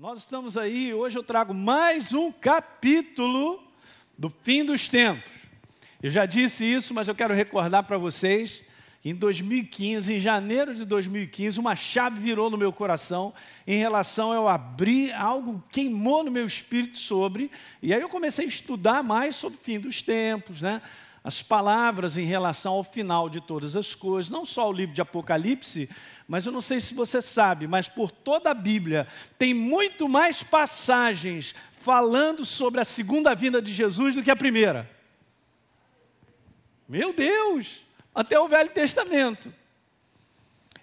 Nós estamos aí, hoje eu trago mais um capítulo do fim dos tempos. Eu já disse isso, mas eu quero recordar para vocês que em 2015, em janeiro de 2015, uma chave virou no meu coração em relação a eu abrir algo queimou no meu espírito sobre, e aí eu comecei a estudar mais sobre o fim dos tempos, né? as palavras em relação ao final de todas as coisas, não só o livro de Apocalipse, mas eu não sei se você sabe, mas por toda a Bíblia tem muito mais passagens falando sobre a segunda vinda de Jesus do que a primeira. Meu Deus! Até o Velho Testamento.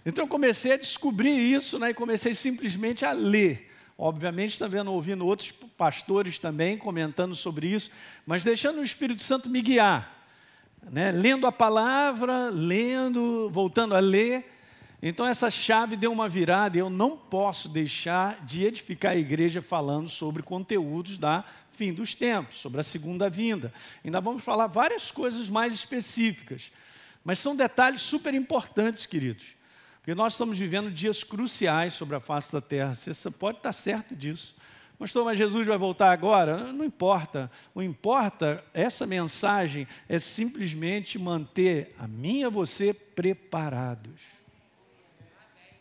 Então eu comecei a descobrir isso né, e comecei simplesmente a ler. Obviamente, também ouvindo outros pastores também comentando sobre isso, mas deixando o Espírito Santo me guiar né? lendo a palavra, lendo, voltando a ler. Então essa chave deu uma virada e eu não posso deixar de edificar a igreja falando sobre conteúdos da fim dos tempos, sobre a segunda vinda. Ainda vamos falar várias coisas mais específicas, mas são detalhes super importantes, queridos, porque nós estamos vivendo dias cruciais sobre a face da terra, você pode estar certo disso. Pastor, mas Jesus vai voltar agora? Não importa. O importa, essa mensagem é simplesmente manter a mim e a você preparados.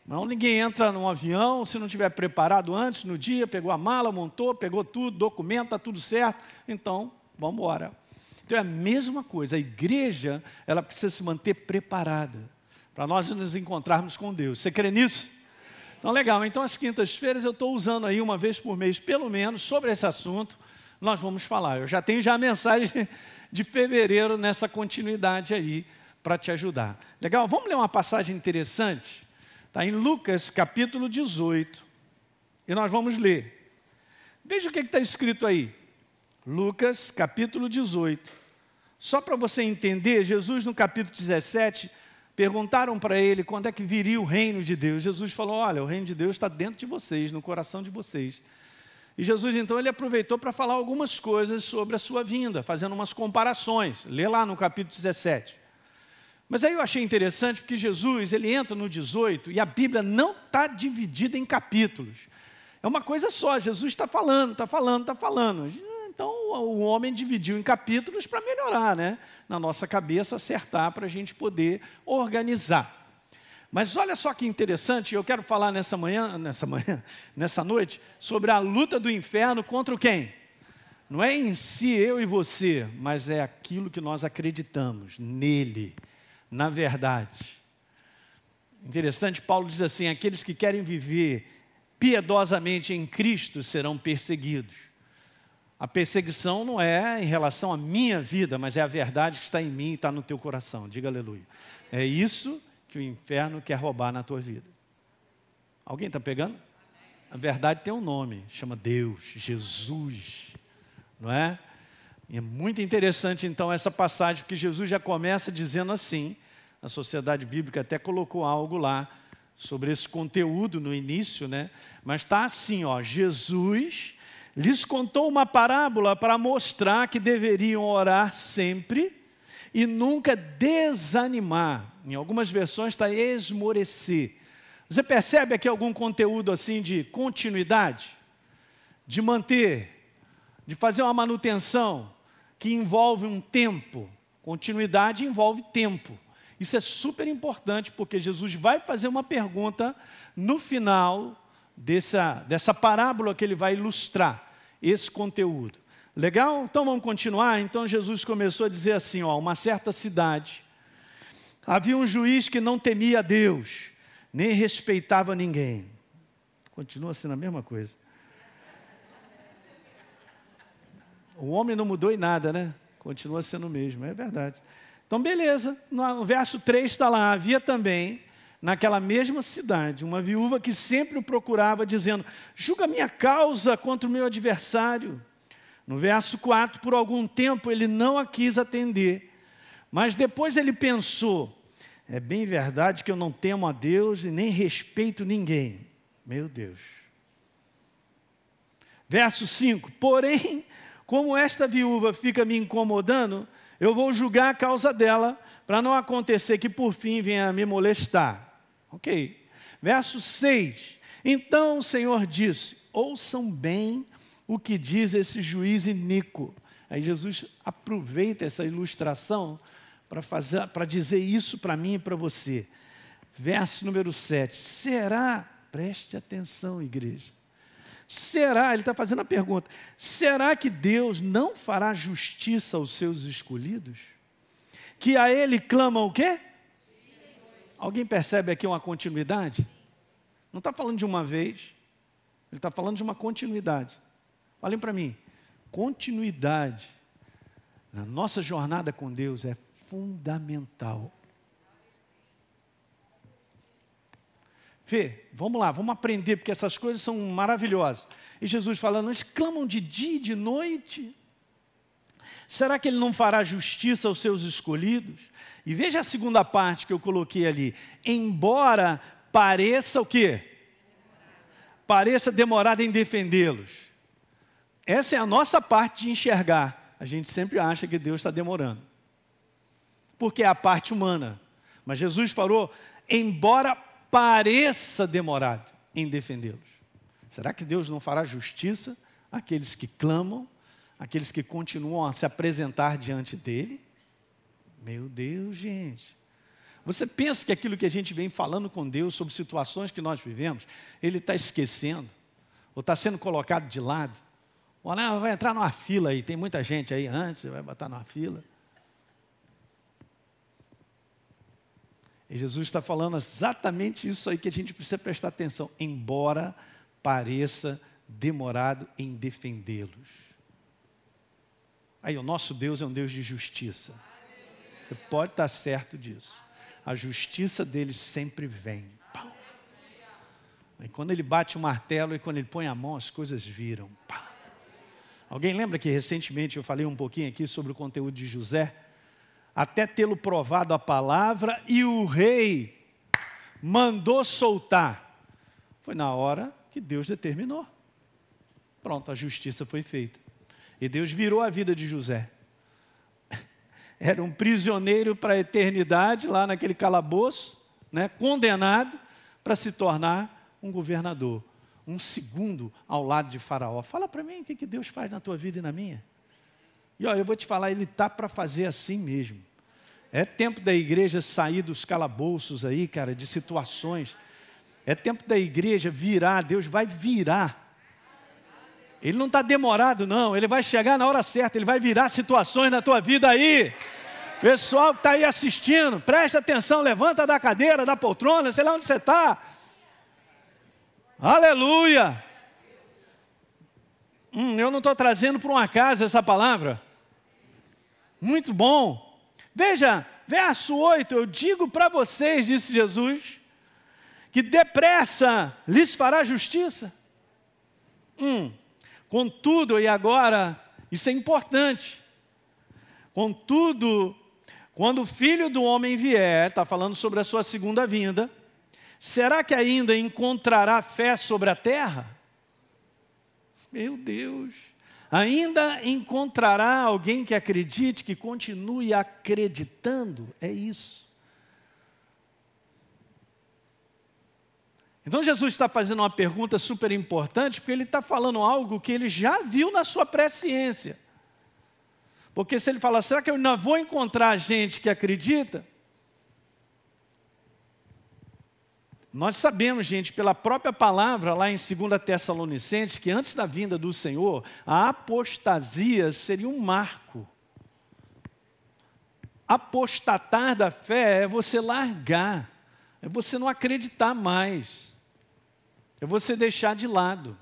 Não, ninguém entra num avião se não estiver preparado antes, no dia, pegou a mala, montou, pegou tudo, documento, está tudo certo. Então, vamos embora. Então é a mesma coisa, a igreja, ela precisa se manter preparada para nós nos encontrarmos com Deus. Você crê nisso? Então, legal. Então, as quintas-feiras eu estou usando aí uma vez por mês, pelo menos, sobre esse assunto. Nós vamos falar. Eu já tenho já a mensagem de fevereiro nessa continuidade aí para te ajudar. Legal? Vamos ler uma passagem interessante? Está em Lucas capítulo 18. E nós vamos ler. Veja o que está escrito aí. Lucas capítulo 18. Só para você entender, Jesus no capítulo 17 Perguntaram para ele quando é que viria o reino de Deus. Jesus falou: Olha, o reino de Deus está dentro de vocês, no coração de vocês. E Jesus então ele aproveitou para falar algumas coisas sobre a sua vinda, fazendo umas comparações. Lê lá no capítulo 17. Mas aí eu achei interessante porque Jesus ele entra no 18 e a Bíblia não está dividida em capítulos. É uma coisa só, Jesus está falando, está falando, está falando. Então o homem dividiu em capítulos para melhorar, né? Na nossa cabeça, acertar para a gente poder organizar. Mas olha só que interessante, eu quero falar nessa manhã, nessa manhã, nessa noite, sobre a luta do inferno contra quem? Não é em si eu e você, mas é aquilo que nós acreditamos nele, na verdade. Interessante, Paulo diz assim: aqueles que querem viver piedosamente em Cristo serão perseguidos. A perseguição não é em relação à minha vida, mas é a verdade que está em mim e está no teu coração. Diga aleluia. É isso que o inferno quer roubar na tua vida. Alguém está pegando? A verdade tem um nome, chama Deus, Jesus, não é? E é muito interessante então essa passagem, porque Jesus já começa dizendo assim, a sociedade bíblica até colocou algo lá sobre esse conteúdo no início, né? Mas está assim, ó, Jesus lhes contou uma parábola para mostrar que deveriam orar sempre e nunca desanimar. Em algumas versões está esmorecer. Você percebe aqui algum conteúdo assim de continuidade? De manter, de fazer uma manutenção que envolve um tempo. Continuidade envolve tempo. Isso é super importante porque Jesus vai fazer uma pergunta no final dessa, dessa parábola que ele vai ilustrar esse conteúdo. Legal? Então vamos continuar. Então Jesus começou a dizer assim: ó, uma certa cidade havia um juiz que não temia Deus, nem respeitava ninguém. Continua sendo a mesma coisa. O homem não mudou em nada, né? Continua sendo o mesmo, é verdade. Então, beleza. No verso 3 está lá: havia também naquela mesma cidade, uma viúva que sempre o procurava, dizendo: Julga minha causa contra o meu adversário. No verso 4, por algum tempo ele não a quis atender, mas depois ele pensou: É bem verdade que eu não temo a Deus e nem respeito ninguém. Meu Deus. Verso 5: Porém, como esta viúva fica me incomodando, eu vou julgar a causa dela, para não acontecer que por fim venha me molestar. Ok. Verso 6. Então o Senhor disse: Ouçam bem o que diz esse juiz iníquo. Aí Jesus aproveita essa ilustração para fazer para dizer isso para mim e para você. Verso número 7. Será, preste atenção, igreja. Será, ele está fazendo a pergunta: será que Deus não fará justiça aos seus escolhidos? Que a ele clamam o quê? Alguém percebe aqui uma continuidade? Não está falando de uma vez, ele está falando de uma continuidade. Olhem para mim, continuidade na nossa jornada com Deus é fundamental. Fê, vamos lá, vamos aprender, porque essas coisas são maravilhosas. E Jesus falando, eles clamam de dia e de noite. Será que ele não fará justiça aos seus escolhidos? E veja a segunda parte que eu coloquei ali. Embora pareça o quê? Pareça demorado em defendê-los. Essa é a nossa parte de enxergar. A gente sempre acha que Deus está demorando. Porque é a parte humana. Mas Jesus falou, embora pareça demorado em defendê-los. Será que Deus não fará justiça àqueles que clamam, àqueles que continuam a se apresentar diante dele? Meu Deus, gente. Você pensa que aquilo que a gente vem falando com Deus sobre situações que nós vivemos, Ele está esquecendo, ou está sendo colocado de lado? Ou não, vai entrar numa fila aí, tem muita gente aí antes, vai botar numa fila. E Jesus está falando exatamente isso aí que a gente precisa prestar atenção, embora pareça demorado em defendê-los. Aí, o nosso Deus é um Deus de justiça. Você pode estar certo disso. A justiça dele sempre vem. E quando ele bate o martelo e quando ele põe a mão, as coisas viram. Alguém lembra que recentemente eu falei um pouquinho aqui sobre o conteúdo de José? Até tê-lo provado a palavra, e o rei mandou soltar. Foi na hora que Deus determinou. Pronto, a justiça foi feita. E Deus virou a vida de José. Era um prisioneiro para a eternidade, lá naquele calabouço, né, condenado para se tornar um governador, um segundo ao lado de Faraó. Fala para mim o que, Deus faz na tua vida e na minha. E ó, eu vou te falar, ele está para fazer assim mesmo. É tempo da igreja sair dos calabouços aí, cara, de situações. É tempo da igreja virar, Deus vai virar. Ele não está demorado, não, ele vai chegar na hora certa, ele vai virar situações na tua vida aí. Pessoal que está aí assistindo, presta atenção, levanta da cadeira, da poltrona, sei lá onde você está. Aleluia! Hum, eu não estou trazendo para uma casa essa palavra. Muito bom. Veja, verso 8: Eu digo para vocês, disse Jesus, que depressa lhes fará justiça. Hum, contudo, e agora, isso é importante. Contudo, quando o filho do homem vier, está falando sobre a sua segunda vinda, será que ainda encontrará fé sobre a terra? Meu Deus ainda encontrará alguém que acredite, que continue acreditando. É isso. Então Jesus está fazendo uma pergunta super importante, porque ele está falando algo que ele já viu na sua presciência. Porque se ele fala, será que eu ainda vou encontrar gente que acredita? Nós sabemos, gente, pela própria palavra lá em 2 Tessalonicenses, que antes da vinda do Senhor, a apostasia seria um marco. Apostatar da fé é você largar, é você não acreditar mais, é você deixar de lado.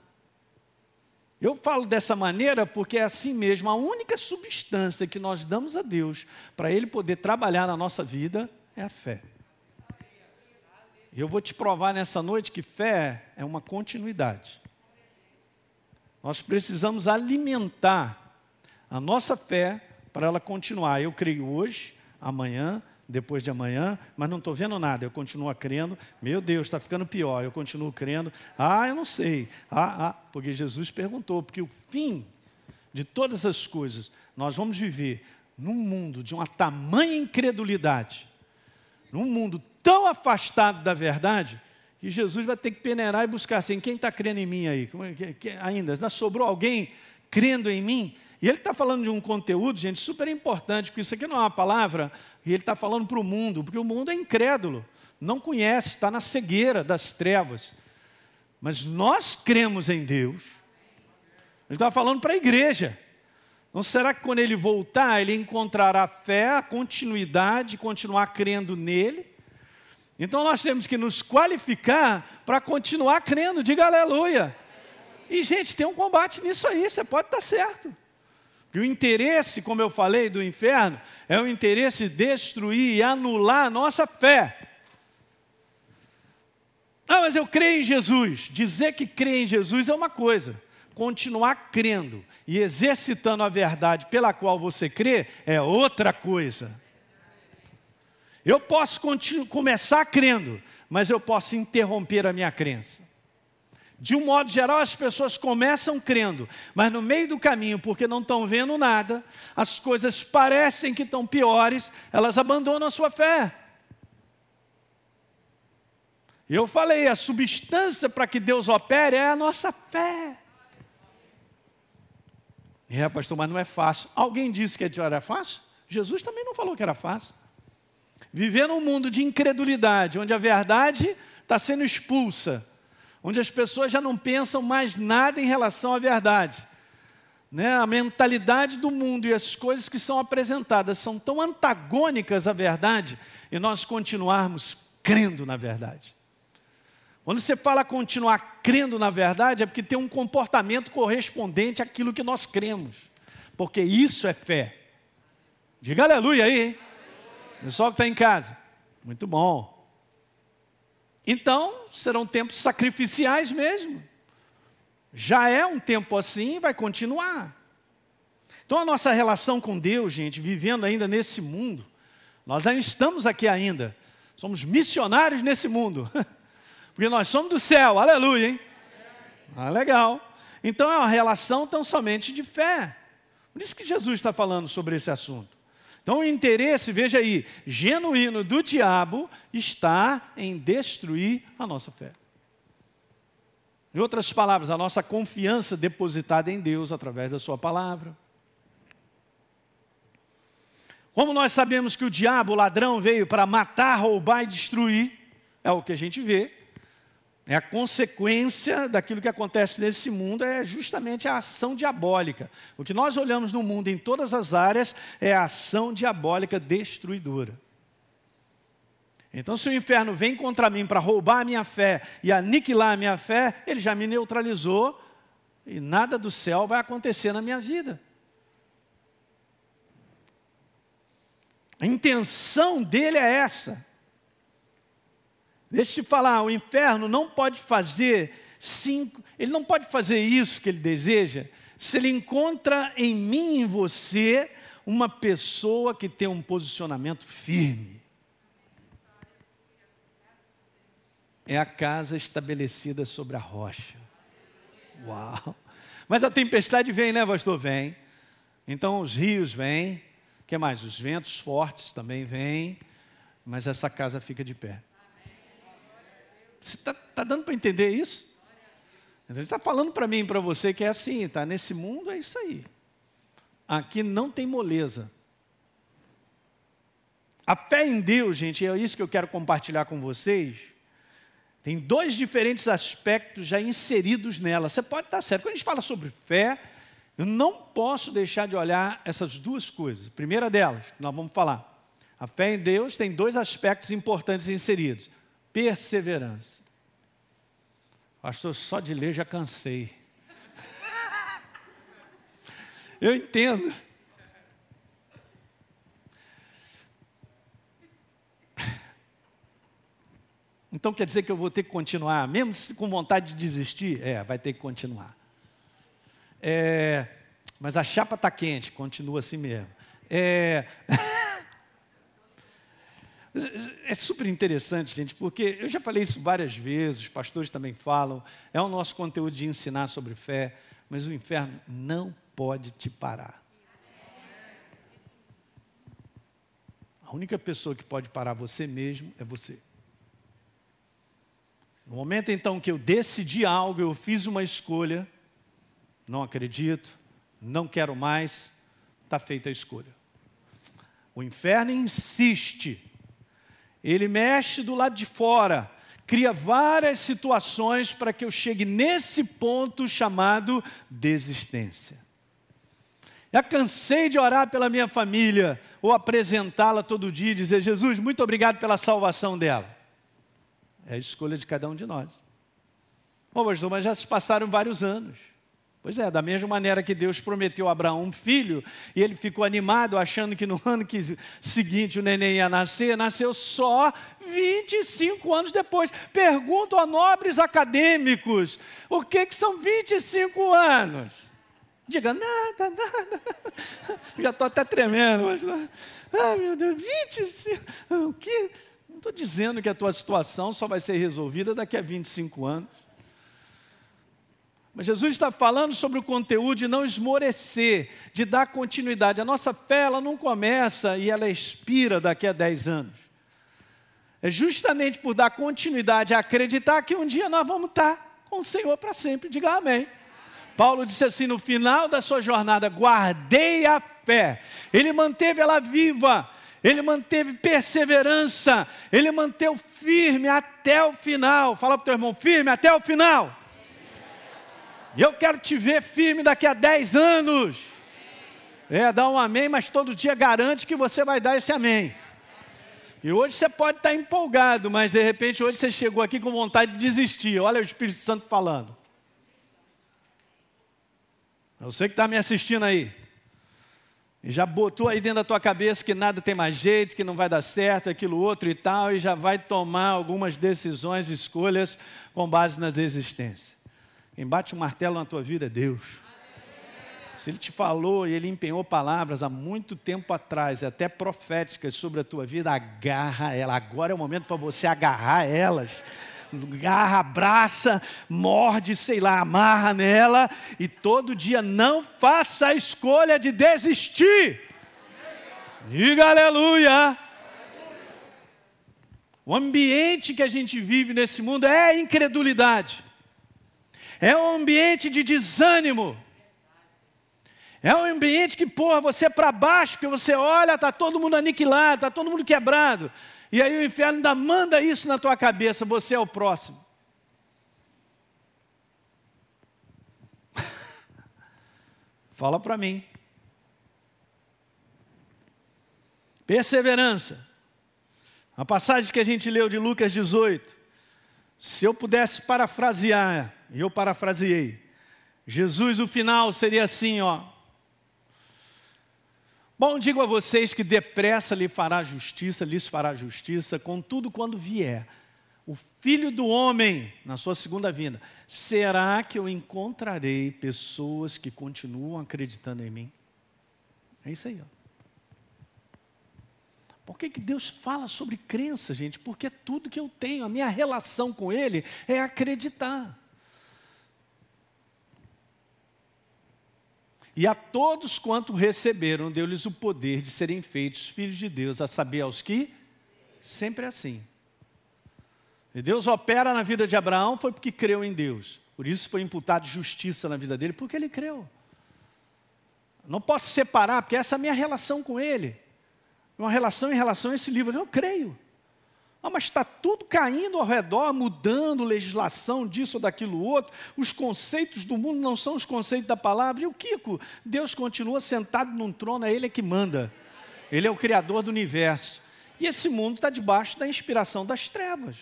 Eu falo dessa maneira porque é assim mesmo, a única substância que nós damos a Deus para Ele poder trabalhar na nossa vida é a fé. Eu vou te provar nessa noite que fé é uma continuidade. Nós precisamos alimentar a nossa fé para ela continuar. Eu creio hoje, amanhã, depois de amanhã, mas não estou vendo nada. Eu continuo crendo. Meu Deus, está ficando pior. Eu continuo crendo. Ah, eu não sei. Ah, ah, porque Jesus perguntou. Porque o fim de todas as coisas, nós vamos viver num mundo de uma tamanha incredulidade, num mundo afastado da verdade E Jesus vai ter que peneirar e buscar assim: quem está crendo em mim aí? É ainda? Ainda sobrou alguém crendo em mim? E ele está falando de um conteúdo, gente, super importante, porque isso aqui não é uma palavra, e ele está falando para o mundo, porque o mundo é incrédulo, não conhece, está na cegueira das trevas. Mas nós cremos em Deus. Ele está falando para a igreja. Então, será que quando ele voltar, ele encontrará fé, continuidade, continuar crendo nele? Então, nós temos que nos qualificar para continuar crendo, diga aleluia. E, gente, tem um combate nisso aí, você pode estar certo. Que o interesse, como eu falei, do inferno é o interesse de destruir e anular a nossa fé. Ah, mas eu creio em Jesus. Dizer que crê em Jesus é uma coisa, continuar crendo e exercitando a verdade pela qual você crê é outra coisa. Eu posso começar crendo, mas eu posso interromper a minha crença. De um modo geral, as pessoas começam crendo, mas no meio do caminho, porque não estão vendo nada, as coisas parecem que estão piores, elas abandonam a sua fé. Eu falei, a substância para que Deus opere é a nossa fé. É, pastor, mas não é fácil. Alguém disse que era fácil? Jesus também não falou que era fácil. Viver num mundo de incredulidade, onde a verdade está sendo expulsa, onde as pessoas já não pensam mais nada em relação à verdade. Né? A mentalidade do mundo e as coisas que são apresentadas são tão antagônicas à verdade e nós continuarmos crendo na verdade. Quando você fala continuar crendo na verdade, é porque tem um comportamento correspondente àquilo que nós cremos, porque isso é fé. Diga aleluia aí, hein? Pessoal que está em casa. Muito bom. Então, serão tempos sacrificiais mesmo. Já é um tempo assim e vai continuar. Então, a nossa relação com Deus, gente, vivendo ainda nesse mundo, nós ainda estamos aqui ainda, somos missionários nesse mundo, porque nós somos do céu, aleluia, hein? Ah, legal. Então, é uma relação tão somente de fé. Por isso que Jesus está falando sobre esse assunto. Então, o interesse, veja aí, genuíno do diabo está em destruir a nossa fé. Em outras palavras, a nossa confiança depositada em Deus através da Sua palavra. Como nós sabemos que o diabo, o ladrão, veio para matar, roubar e destruir, é o que a gente vê. É a consequência daquilo que acontece nesse mundo é justamente a ação diabólica. O que nós olhamos no mundo em todas as áreas é a ação diabólica destruidora. Então, se o inferno vem contra mim para roubar a minha fé e aniquilar a minha fé, ele já me neutralizou e nada do céu vai acontecer na minha vida. A intenção dele é essa. Deixa eu te falar, o inferno não pode fazer cinco, ele não pode fazer isso que ele deseja, se ele encontra em mim e em você uma pessoa que tem um posicionamento firme. É a casa estabelecida sobre a rocha. Uau! Mas a tempestade vem, né, pastor? Vem. Então os rios vêm. O que mais? Os ventos fortes também vêm. Mas essa casa fica de pé. Você está tá dando para entender isso? Ele está falando para mim e para você que é assim, tá? Nesse mundo é isso aí. Aqui não tem moleza. A fé em Deus, gente, é isso que eu quero compartilhar com vocês. Tem dois diferentes aspectos já inseridos nela. Você pode estar certo. Quando a gente fala sobre fé, eu não posso deixar de olhar essas duas coisas. A primeira delas, nós vamos falar. A fé em Deus tem dois aspectos importantes inseridos perseverança. Pastor, só de ler já cansei. Eu entendo. Então quer dizer que eu vou ter que continuar, mesmo com vontade de desistir? É, vai ter que continuar. É, mas a chapa está quente, continua assim mesmo. É, É super interessante, gente, porque eu já falei isso várias vezes, os pastores também falam, é o nosso conteúdo de ensinar sobre fé, mas o inferno não pode te parar. A única pessoa que pode parar você mesmo é você. No momento então que eu decidi algo, eu fiz uma escolha, não acredito, não quero mais, está feita a escolha. O inferno insiste, ele mexe do lado de fora, cria várias situações para que eu chegue nesse ponto chamado desistência. Já cansei de orar pela minha família, ou apresentá-la todo dia e dizer: Jesus, muito obrigado pela salvação dela. É a escolha de cada um de nós. Bom, mas já se passaram vários anos. Pois é, da mesma maneira que Deus prometeu a Abraão um filho, e ele ficou animado, achando que no ano que, seguinte o neném ia nascer, nasceu só 25 anos depois. Pergunto a nobres acadêmicos: o que, que são 25 anos? Diga, nada, nada. Já estou até tremendo. Mas, ah, meu Deus, 25. O que? Não estou dizendo que a tua situação só vai ser resolvida daqui a 25 anos. Mas Jesus está falando sobre o conteúdo de não esmorecer, de dar continuidade. A nossa fé ela não começa e ela expira daqui a 10 anos. É justamente por dar continuidade a acreditar que um dia nós vamos estar com o Senhor para sempre. Diga amém. Paulo disse assim: no final da sua jornada, guardei a fé. Ele manteve ela viva, ele manteve perseverança, ele manteve firme até o final. Fala para o teu irmão, firme até o final. E eu quero te ver firme daqui a 10 anos. É, dá um amém, mas todo dia garante que você vai dar esse amém. E hoje você pode estar empolgado, mas de repente hoje você chegou aqui com vontade de desistir. Olha o Espírito Santo falando. Você que está me assistindo aí. E já botou aí dentro da tua cabeça que nada tem mais jeito, que não vai dar certo, aquilo outro e tal, e já vai tomar algumas decisões, escolhas com base na desistência. Quem bate um martelo na tua vida é Deus. Se Ele te falou e Ele empenhou palavras há muito tempo atrás, até proféticas sobre a tua vida, agarra ela. Agora é o momento para você agarrar elas. Agarra, abraça, morde, sei lá, amarra nela e todo dia não faça a escolha de desistir. Diga aleluia. O ambiente que a gente vive nesse mundo é incredulidade é um ambiente de desânimo. É um ambiente que porra você para baixo, que você olha, está todo mundo aniquilado, está todo mundo quebrado. E aí o inferno ainda manda isso na tua cabeça, você é o próximo. Fala para mim. Perseverança. A passagem que a gente leu de Lucas 18. Se eu pudesse parafrasear, e eu parafraseei, Jesus, o final seria assim, ó. Bom, digo a vocês que depressa lhe fará justiça, lhes fará justiça, contudo, quando vier o filho do homem na sua segunda vinda, será que eu encontrarei pessoas que continuam acreditando em mim? É isso aí, ó. Por que, que Deus fala sobre crença, gente? Porque é tudo que eu tenho, a minha relação com Ele é acreditar. E a todos quanto receberam, deu-lhes o poder de serem feitos filhos de Deus, a saber, aos que? Sempre assim. E Deus opera na vida de Abraão foi porque creu em Deus. Por isso foi imputado justiça na vida dele, porque ele creu. Não posso separar, porque essa é a minha relação com ele uma relação em relação a esse livro. Eu creio. Ah, mas está tudo caindo ao redor, mudando legislação disso ou daquilo outro. Os conceitos do mundo não são os conceitos da palavra. E o Kiko? Deus continua sentado num trono, é Ele que manda. Ele é o Criador do universo. E esse mundo está debaixo da inspiração das trevas.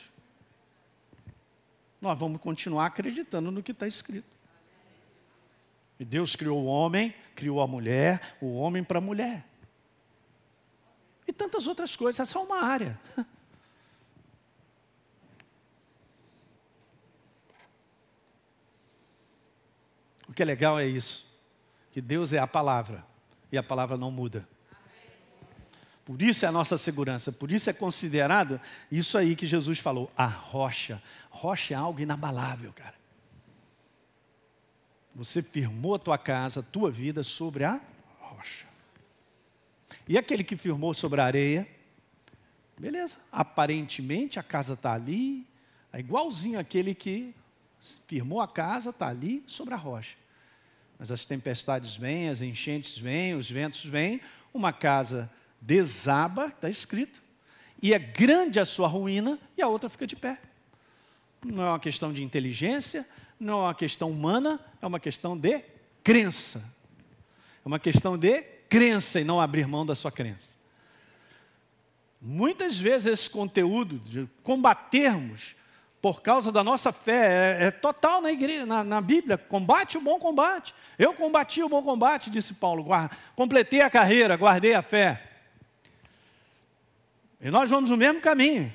Nós vamos continuar acreditando no que está escrito. E Deus criou o homem, criou a mulher, o homem para a mulher e tantas outras coisas. Essa é uma área. O que é legal é isso, que Deus é a palavra e a palavra não muda. Por isso é a nossa segurança, por isso é considerado isso aí que Jesus falou, a rocha. Rocha é algo inabalável, cara. Você firmou a tua casa, a tua vida sobre a rocha. E aquele que firmou sobre a areia, beleza, aparentemente a casa está ali, É igualzinho aquele que firmou a casa, está ali sobre a rocha. Mas as tempestades vêm, as enchentes vêm, os ventos vêm, uma casa desaba, está escrito, e é grande a sua ruína, e a outra fica de pé. Não é uma questão de inteligência, não é uma questão humana, é uma questão de crença. É uma questão de crença e não abrir mão da sua crença. Muitas vezes esse conteúdo de combatermos por causa da nossa fé é, é total na, igreja, na, na, Bíblia. Combate o bom combate. Eu combati o bom combate, disse Paulo. Guarda, completei a carreira, guardei a fé. E nós vamos no mesmo caminho.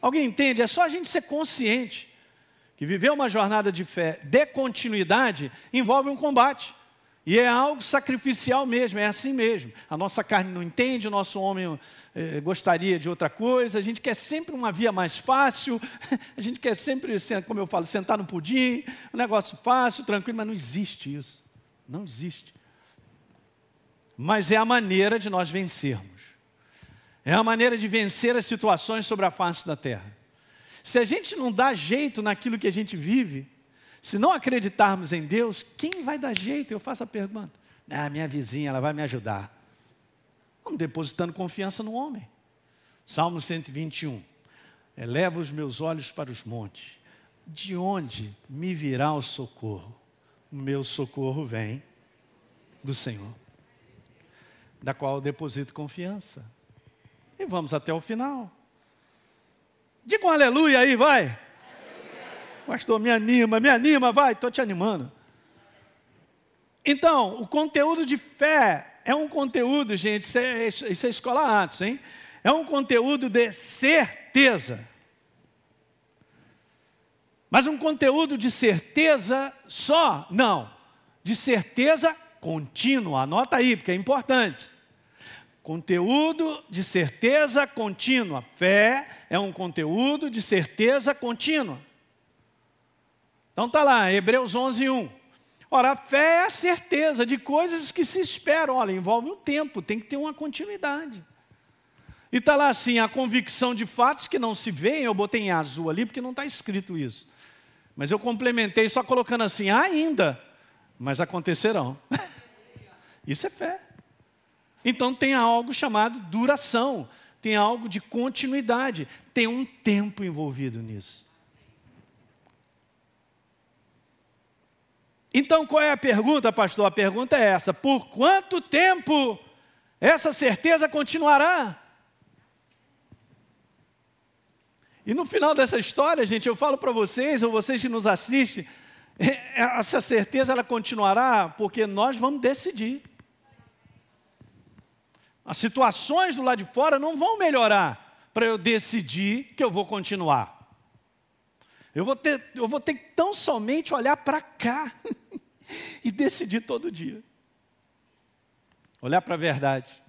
Alguém entende? É só a gente ser consciente que viver uma jornada de fé de continuidade envolve um combate. E é algo sacrificial mesmo, é assim mesmo. A nossa carne não entende, o nosso homem eh, gostaria de outra coisa, a gente quer sempre uma via mais fácil, a gente quer sempre, como eu falo, sentar no pudim, um negócio fácil, tranquilo, mas não existe isso. Não existe. Mas é a maneira de nós vencermos. É a maneira de vencer as situações sobre a face da terra. Se a gente não dá jeito naquilo que a gente vive, se não acreditarmos em Deus, quem vai dar jeito? Eu faço a pergunta. Ah, minha vizinha, ela vai me ajudar. Vamos depositando confiança no homem. Salmo 121. Eleva os meus olhos para os montes. De onde me virá o socorro? O meu socorro vem do Senhor, da qual eu deposito confiança. E vamos até o final. Diga um aleluia aí, vai. Pastor, me anima, me anima, vai, estou te animando. Então, o conteúdo de fé é um conteúdo, gente, isso é, isso é escola Atos, hein? É um conteúdo de certeza. Mas um conteúdo de certeza só? Não. De certeza contínua. Anota aí, porque é importante. Conteúdo de certeza contínua. Fé é um conteúdo de certeza contínua. Então está lá, Hebreus 11, 1. Ora, a fé é a certeza de coisas que se esperam. Olha, envolve um tempo, tem que ter uma continuidade. E está lá assim, a convicção de fatos que não se veem, eu botei em azul ali porque não está escrito isso. Mas eu complementei só colocando assim, ainda, mas acontecerão. isso é fé. Então tem algo chamado duração, tem algo de continuidade, tem um tempo envolvido nisso. Então qual é a pergunta, pastor? A pergunta é essa: por quanto tempo essa certeza continuará? E no final dessa história, gente, eu falo para vocês, ou vocês que nos assistem, é, essa certeza ela continuará porque nós vamos decidir. As situações do lado de fora não vão melhorar para eu decidir que eu vou continuar. Eu vou ter, eu vou ter que tão somente olhar para cá e decidir todo dia. Olhar para a verdade.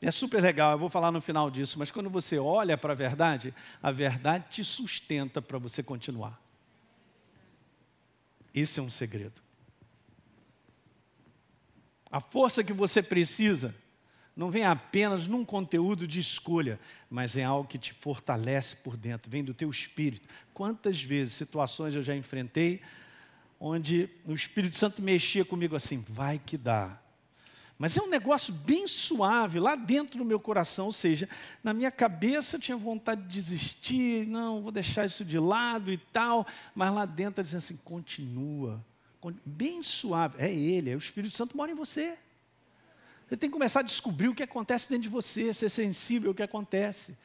É super legal, eu vou falar no final disso, mas quando você olha para a verdade, a verdade te sustenta para você continuar. Esse é um segredo. A força que você precisa não vem apenas num conteúdo de escolha, mas é algo que te fortalece por dentro, vem do teu espírito. Quantas vezes, situações eu já enfrentei, onde o Espírito Santo mexia comigo assim, vai que dá. Mas é um negócio bem suave, lá dentro do meu coração, ou seja, na minha cabeça eu tinha vontade de desistir, não, vou deixar isso de lado e tal, mas lá dentro dizendo assim, continua, bem suave, é Ele, é o Espírito Santo mora em você. Você tem que começar a descobrir o que acontece dentro de você, ser sensível ao que acontece.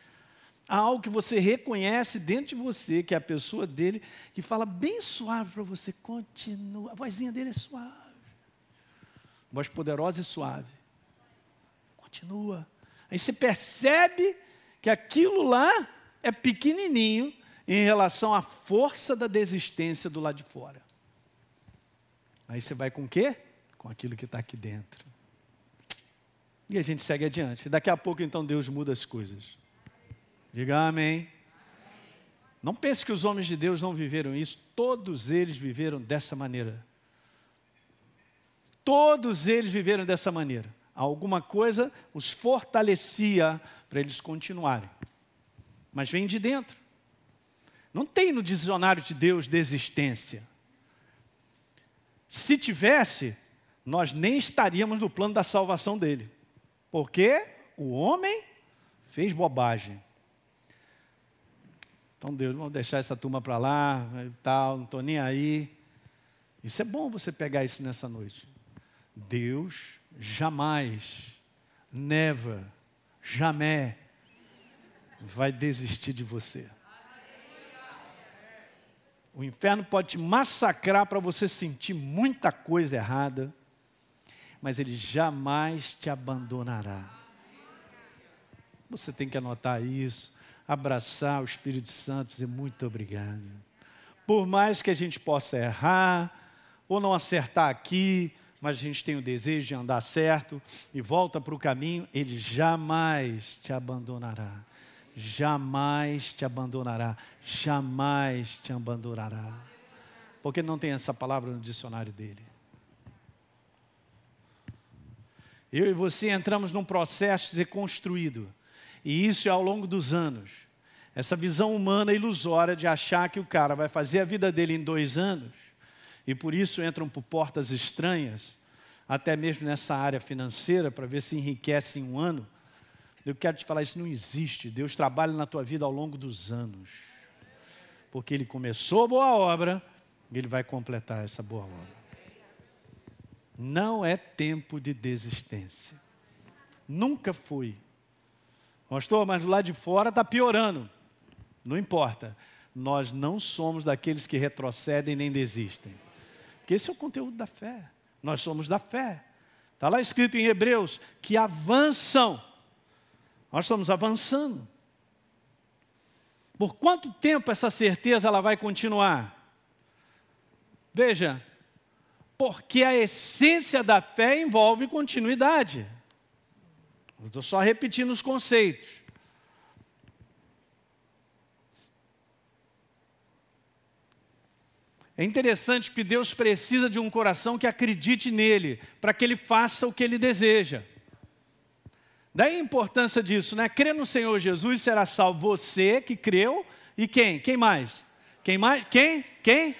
Há algo que você reconhece dentro de você, que é a pessoa dele, que fala bem suave para você, continua. A vozinha dele é suave. Voz poderosa e suave. Continua. Aí você percebe que aquilo lá é pequenininho em relação à força da desistência do lado de fora. Aí você vai com o quê? Com aquilo que está aqui dentro. E a gente segue adiante. Daqui a pouco, então, Deus muda as coisas. Diga amém. Não pense que os homens de Deus não viveram isso, todos eles viveram dessa maneira. Todos eles viveram dessa maneira. Alguma coisa os fortalecia para eles continuarem. mas vem de dentro. Não tem no dicionário de Deus desistência. Se tivesse, nós nem estaríamos no plano da salvação dele. Porque o homem fez bobagem. Então, Deus, vamos deixar essa turma para lá e tal, não estou nem aí. Isso é bom você pegar isso nessa noite. Deus jamais, never, jamais vai desistir de você. O inferno pode te massacrar para você sentir muita coisa errada, mas ele jamais te abandonará. Você tem que anotar isso, abraçar o Espírito Santo e dizer muito obrigado. Por mais que a gente possa errar, ou não acertar aqui, mas a gente tem o desejo de andar certo e volta para o caminho, ele jamais te abandonará jamais te abandonará, jamais te abandonará. Porque não tem essa palavra no dicionário dele. Eu e você entramos num processo de construído, e isso é ao longo dos anos. Essa visão humana ilusória de achar que o cara vai fazer a vida dele em dois anos, e por isso entram por portas estranhas, até mesmo nessa área financeira, para ver se enriquece em um ano eu quero te falar, isso não existe. Deus trabalha na tua vida ao longo dos anos. Porque Ele começou a boa obra, Ele vai completar essa boa obra. Não é tempo de desistência. Nunca foi. Pastor, mas lado de fora está piorando. Não importa. Nós não somos daqueles que retrocedem nem desistem. Porque esse é o conteúdo da fé. Nós somos da fé. Está lá escrito em Hebreus que avançam nós estamos avançando. Por quanto tempo essa certeza ela vai continuar? Veja, porque a essência da fé envolve continuidade. Estou só repetindo os conceitos. É interessante que Deus precisa de um coração que acredite nele, para que ele faça o que ele deseja. Daí a importância disso, né? Crer no Senhor Jesus será salvo você que creu e quem? Quem mais? Quem mais? Quem? Quem?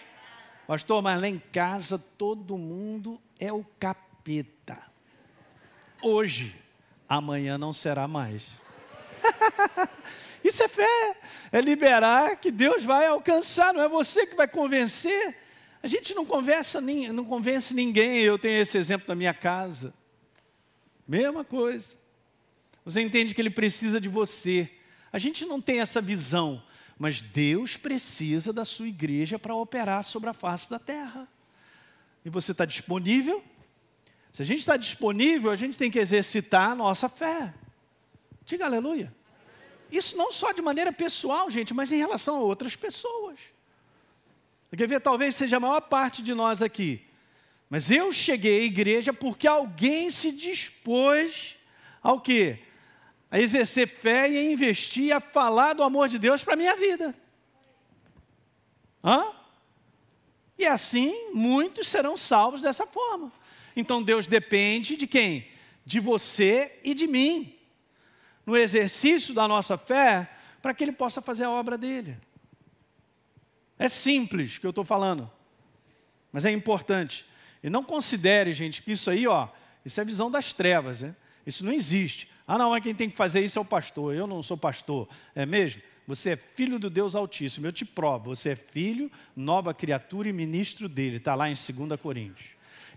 Pastor, mas lá em casa todo mundo é o capeta. Hoje, amanhã não será mais. Isso é fé, é liberar que Deus vai alcançar, não é você que vai convencer. A gente não conversa, não convence ninguém. Eu tenho esse exemplo na minha casa. Mesma coisa. Você entende que Ele precisa de você. A gente não tem essa visão, mas Deus precisa da sua igreja para operar sobre a face da terra. E você está disponível? Se a gente está disponível, a gente tem que exercitar a nossa fé. Diga aleluia. Isso não só de maneira pessoal, gente, mas em relação a outras pessoas. Quer ver, talvez seja a maior parte de nós aqui. Mas eu cheguei à igreja porque alguém se dispôs ao quê? A exercer fé e a investir, a falar do amor de Deus para a minha vida. Hã? E assim, muitos serão salvos dessa forma. Então Deus depende de quem? De você e de mim. No exercício da nossa fé, para que Ele possa fazer a obra dele. É simples que eu estou falando, mas é importante. E não considere, gente, que isso aí, ó, isso é visão das trevas, né? Isso não existe. Ah, não, é quem tem que fazer isso é o pastor. Eu não sou pastor. É mesmo? Você é filho do Deus Altíssimo. Eu te provo. Você é filho, nova criatura e ministro dele. Está lá em 2 Coríntios.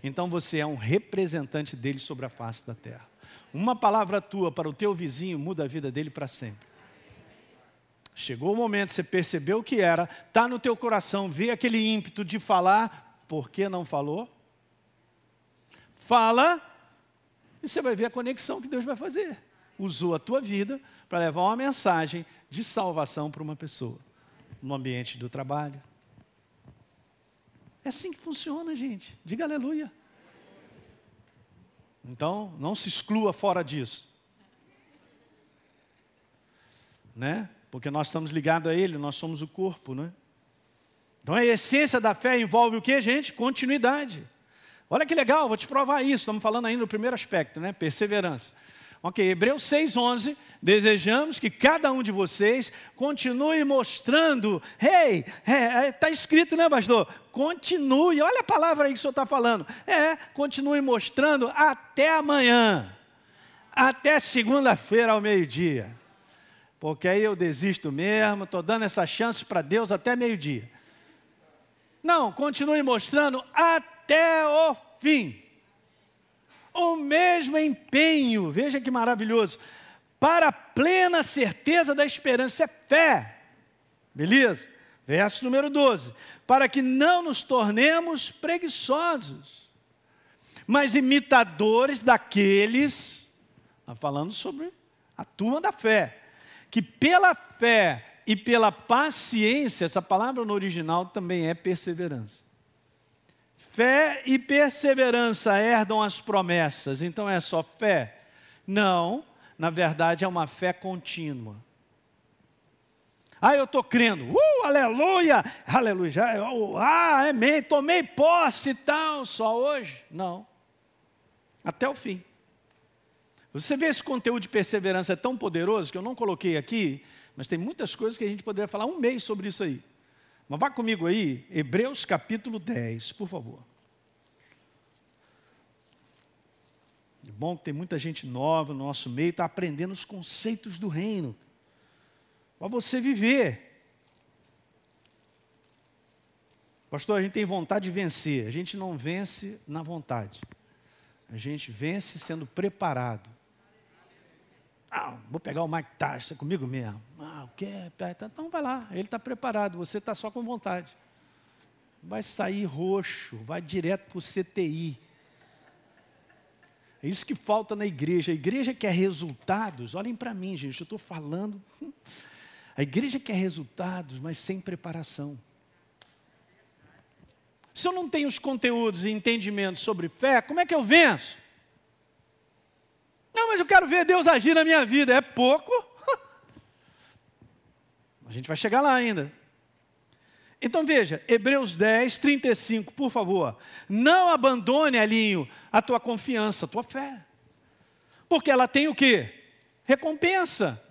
Então você é um representante dele sobre a face da terra. Uma palavra tua para o teu vizinho muda a vida dele para sempre. Chegou o momento, você percebeu o que era, está no teu coração, vê aquele ímpeto de falar, por que não falou? Fala e você vai ver a conexão que Deus vai fazer. Usou a tua vida para levar uma mensagem de salvação para uma pessoa no ambiente do trabalho. É assim que funciona, gente. Diga aleluia. Então, não se exclua fora disso. Né? Porque nós estamos ligados a Ele, nós somos o corpo, né? Então a essência da fé envolve o que, gente? Continuidade. Olha que legal, vou te provar isso. Estamos falando ainda do primeiro aspecto, né? Perseverança. Ok, Hebreus 6,11. Desejamos que cada um de vocês continue mostrando. Hey, está é, escrito, né, pastor? Continue, olha a palavra aí que o senhor está falando. É, continue mostrando até amanhã, até segunda-feira ao meio-dia. Porque aí eu desisto mesmo, estou dando essa chance para Deus até meio-dia. Não, continue mostrando até o fim. O mesmo empenho, veja que maravilhoso, para a plena certeza da esperança, é fé, beleza? Verso número 12: para que não nos tornemos preguiçosos, mas imitadores daqueles, está falando sobre a turma da fé, que pela fé e pela paciência, essa palavra no original também é perseverança Fé e perseverança herdam as promessas, então é só fé? Não, na verdade é uma fé contínua. Ah, eu estou crendo, uh, aleluia, aleluia, ah, amém, tomei posse e tal, só hoje? Não, até o fim. Você vê esse conteúdo de perseverança é tão poderoso que eu não coloquei aqui, mas tem muitas coisas que a gente poderia falar um mês sobre isso aí. Mas vá comigo aí, Hebreus capítulo 10, por favor. É bom que tem muita gente nova no nosso meio, está aprendendo os conceitos do reino. Para você viver. Pastor, a gente tem vontade de vencer. A gente não vence na vontade. A gente vence sendo preparado. Ah, vou pegar o Mike Tyson comigo mesmo. Ah, o quê? Então vai lá, ele está preparado, você está só com vontade. Vai sair roxo, vai direto para o CTI. É isso que falta na igreja. A igreja quer resultados. Olhem para mim, gente, eu estou falando. A igreja quer resultados, mas sem preparação. Se eu não tenho os conteúdos e entendimentos sobre fé, como é que eu venço? Não, mas eu quero ver Deus agir na minha vida. É pouco? A gente vai chegar lá ainda. Então veja, Hebreus 10, 35, por favor. Não abandone, Alinho, a tua confiança, a tua fé. Porque ela tem o quê? Recompensa.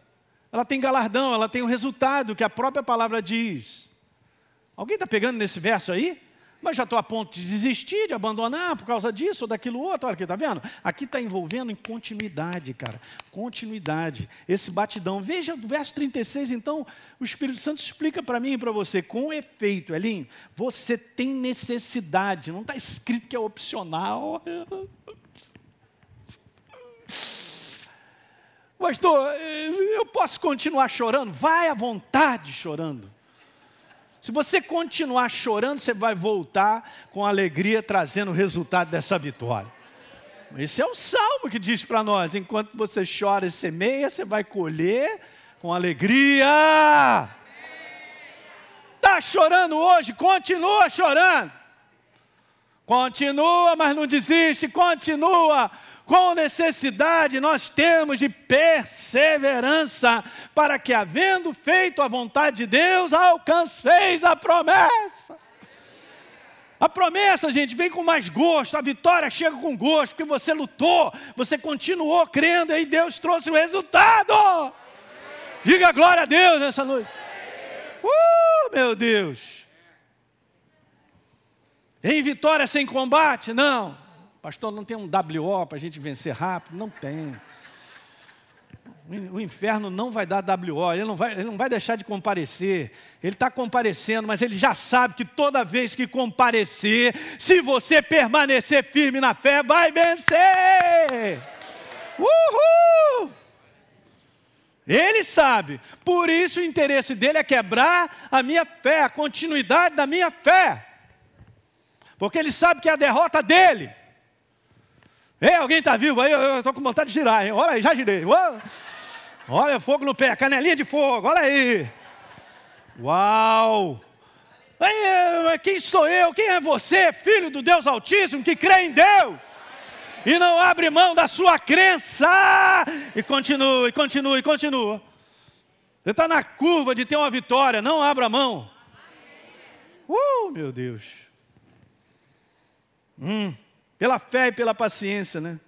Ela tem galardão, ela tem o resultado que a própria palavra diz. Alguém está pegando nesse verso aí? Mas já estou a ponto de desistir, de abandonar por causa disso ou daquilo outro. Olha aqui, está vendo? Aqui está envolvendo em continuidade, cara. Continuidade. Esse batidão. Veja do verso 36, então, o Espírito Santo explica para mim e para você, com efeito, Elinho, você tem necessidade, não está escrito que é opcional. Pastor, eu posso continuar chorando? Vai à vontade chorando. Se você continuar chorando, você vai voltar com alegria, trazendo o resultado dessa vitória. Esse é o salmo que diz para nós: enquanto você chora e semeia, você vai colher com alegria. Está chorando hoje? Continua chorando. Continua, mas não desiste, continua com necessidade nós temos de perseverança, para que, havendo feito a vontade de Deus, alcanceis a promessa. A promessa, gente, vem com mais gosto, a vitória chega com gosto, porque você lutou, você continuou crendo e Deus trouxe o resultado. Diga glória a Deus nessa noite. Uh, meu Deus. Em vitória sem combate? Não. Pastor, não tem um WO para a gente vencer rápido? Não tem. O inferno não vai dar WO, ele não vai, ele não vai deixar de comparecer. Ele está comparecendo, mas ele já sabe que toda vez que comparecer, se você permanecer firme na fé, vai vencer. Uhul! Ele sabe, por isso o interesse dele é quebrar a minha fé, a continuidade da minha fé, porque ele sabe que é a derrota dele. Ei, alguém está vivo aí? Eu estou com vontade de girar, hein? Olha aí, já girei. Uou. Olha, fogo no pé, canelinha de fogo, olha aí. Uau! Aí, quem sou eu? Quem é você, filho do Deus Altíssimo, que crê em Deus? E não abre mão da sua crença. E continua, e continua, e continua. Você está na curva de ter uma vitória, não abra mão. Uh, meu Deus. Hum. Pela fé e pela paciência, né?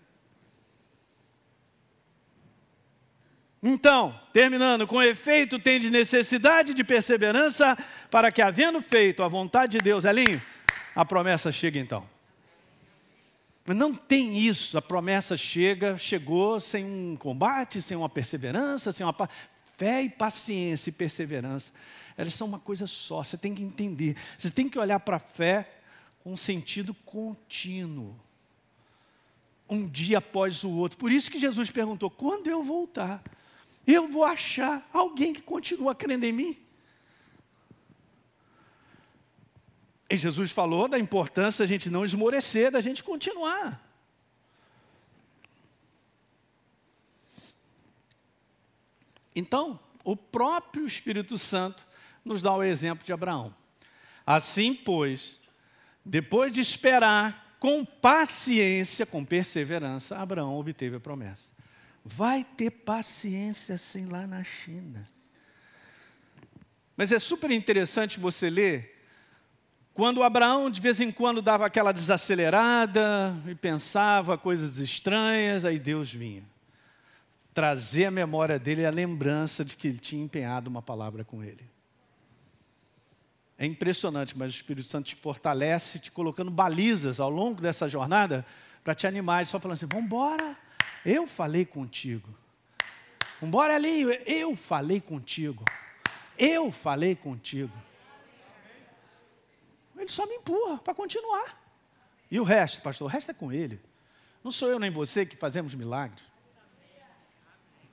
Então, terminando, com efeito, tem de necessidade de perseverança, para que, havendo feito a vontade de Deus, Elinho, a promessa chega então. Mas não tem isso, a promessa chega, chegou sem um combate, sem uma perseverança, sem uma fé e paciência e perseverança. Elas são uma coisa só, você tem que entender. Você tem que olhar para a fé um sentido contínuo. Um dia após o outro. Por isso que Jesus perguntou: quando eu voltar, eu vou achar alguém que continua crendo em mim? E Jesus falou da importância da gente não esmorecer, da gente continuar. Então, o próprio Espírito Santo nos dá o exemplo de Abraão. Assim, pois, depois de esperar com paciência, com perseverança, Abraão obteve a promessa. Vai ter paciência assim lá na China. Mas é super interessante você ler quando Abraão de vez em quando dava aquela desacelerada e pensava coisas estranhas, aí Deus vinha trazer a memória dele a lembrança de que ele tinha empenhado uma palavra com ele. É impressionante, mas o Espírito Santo te fortalece, te colocando balizas ao longo dessa jornada para te animar, só falando assim: vamos embora, eu falei contigo. Vambora ali, eu falei contigo. Eu falei contigo. Ele só me empurra para continuar. E o resto, pastor, o resto é com ele. Não sou eu nem você que fazemos milagres.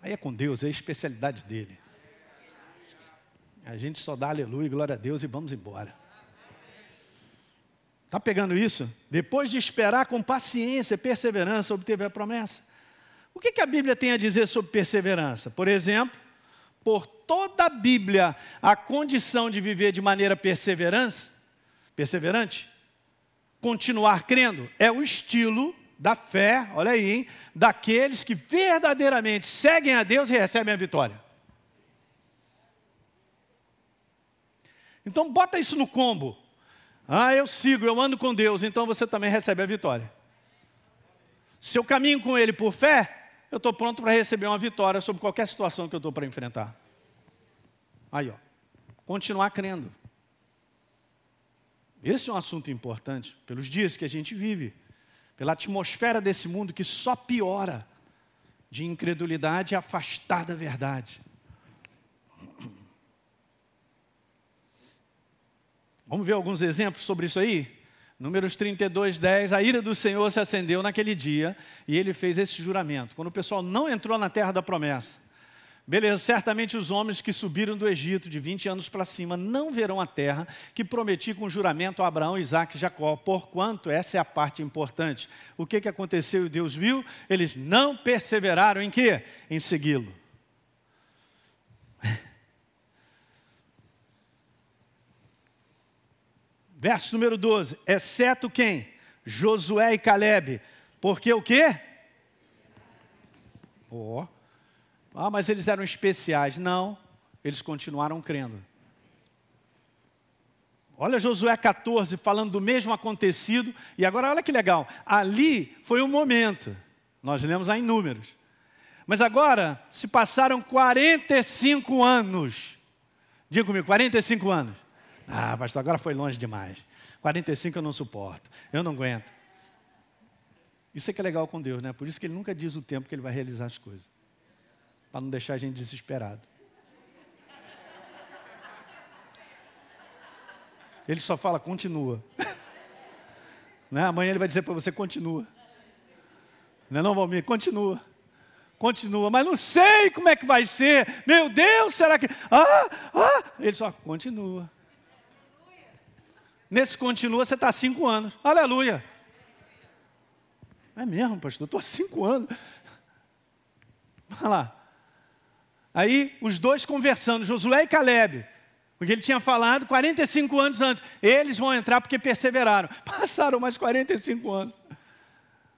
Aí é com Deus, é a especialidade dele. A gente só dá aleluia, glória a Deus e vamos embora. Está pegando isso? Depois de esperar com paciência, perseverança, obteve a promessa. O que, que a Bíblia tem a dizer sobre perseverança? Por exemplo, por toda a Bíblia, a condição de viver de maneira perseverança perseverante, continuar crendo, é o estilo da fé, olha aí, hein, daqueles que verdadeiramente seguem a Deus e recebem a vitória. Então bota isso no combo. Ah, eu sigo, eu ando com Deus, então você também recebe a vitória. Se eu caminho com Ele por fé, eu estou pronto para receber uma vitória sobre qualquer situação que eu estou para enfrentar. Aí, ó, continuar crendo. Esse é um assunto importante, pelos dias que a gente vive, pela atmosfera desse mundo que só piora de incredulidade e afastar da verdade. Vamos ver alguns exemplos sobre isso aí? Números 32, 10. A ira do Senhor se acendeu naquele dia e ele fez esse juramento. Quando o pessoal não entrou na terra da promessa, Beleza, certamente os homens que subiram do Egito de 20 anos para cima não verão a terra que prometi com juramento a Abraão, Isaac e Jacó, porquanto essa é a parte importante. O que, que aconteceu e Deus viu? Eles não perseveraram em quê? Em segui-lo. Verso número 12, exceto quem? Josué e Caleb. Porque o quê? Ó. Oh. Ah, mas eles eram especiais. Não, eles continuaram crendo. Olha Josué 14 falando do mesmo acontecido, e agora olha que legal, ali foi um momento, nós lemos aí em números, mas agora se passaram 45 anos, diga comigo, 45 anos. Ah, pastor, agora foi longe demais. 45 eu não suporto, eu não aguento. Isso é que é legal com Deus, né? Por isso que Ele nunca diz o tempo que Ele vai realizar as coisas para não deixar a gente desesperado. Ele só fala, continua. né? Amanhã ele vai dizer para você, continua. Não é não, Valmir? Continua. Continua, mas não sei como é que vai ser. Meu Deus, será que. Ah, ah. Ele só continua. Nesse continua, você está cinco anos. Aleluia. É mesmo, pastor? Estou há cinco anos. Olha lá. Aí os dois conversando, Josué e Caleb, porque ele tinha falado 45 anos antes, eles vão entrar porque perseveraram. Passaram mais 45 anos.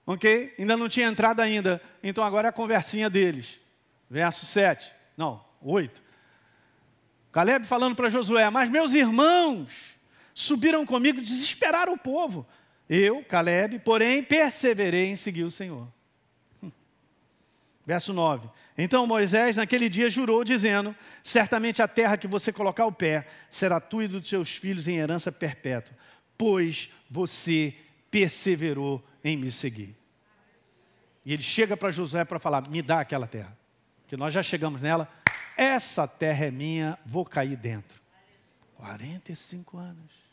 Ok? Ainda não tinha entrado ainda. Então agora é a conversinha deles. Verso 7. Não, 8. Caleb falando para Josué: Mas meus irmãos subiram comigo, desesperaram o povo. Eu, Caleb, porém, perseverei em seguir o Senhor. Verso 9. Então Moisés, naquele dia, jurou, dizendo: Certamente a terra que você colocar o pé será tua e dos seus filhos em herança perpétua, pois você perseverou em me seguir. E ele chega para Josué para falar: Me dá aquela terra, que nós já chegamos nela. Essa terra é minha, vou cair dentro. 45 anos.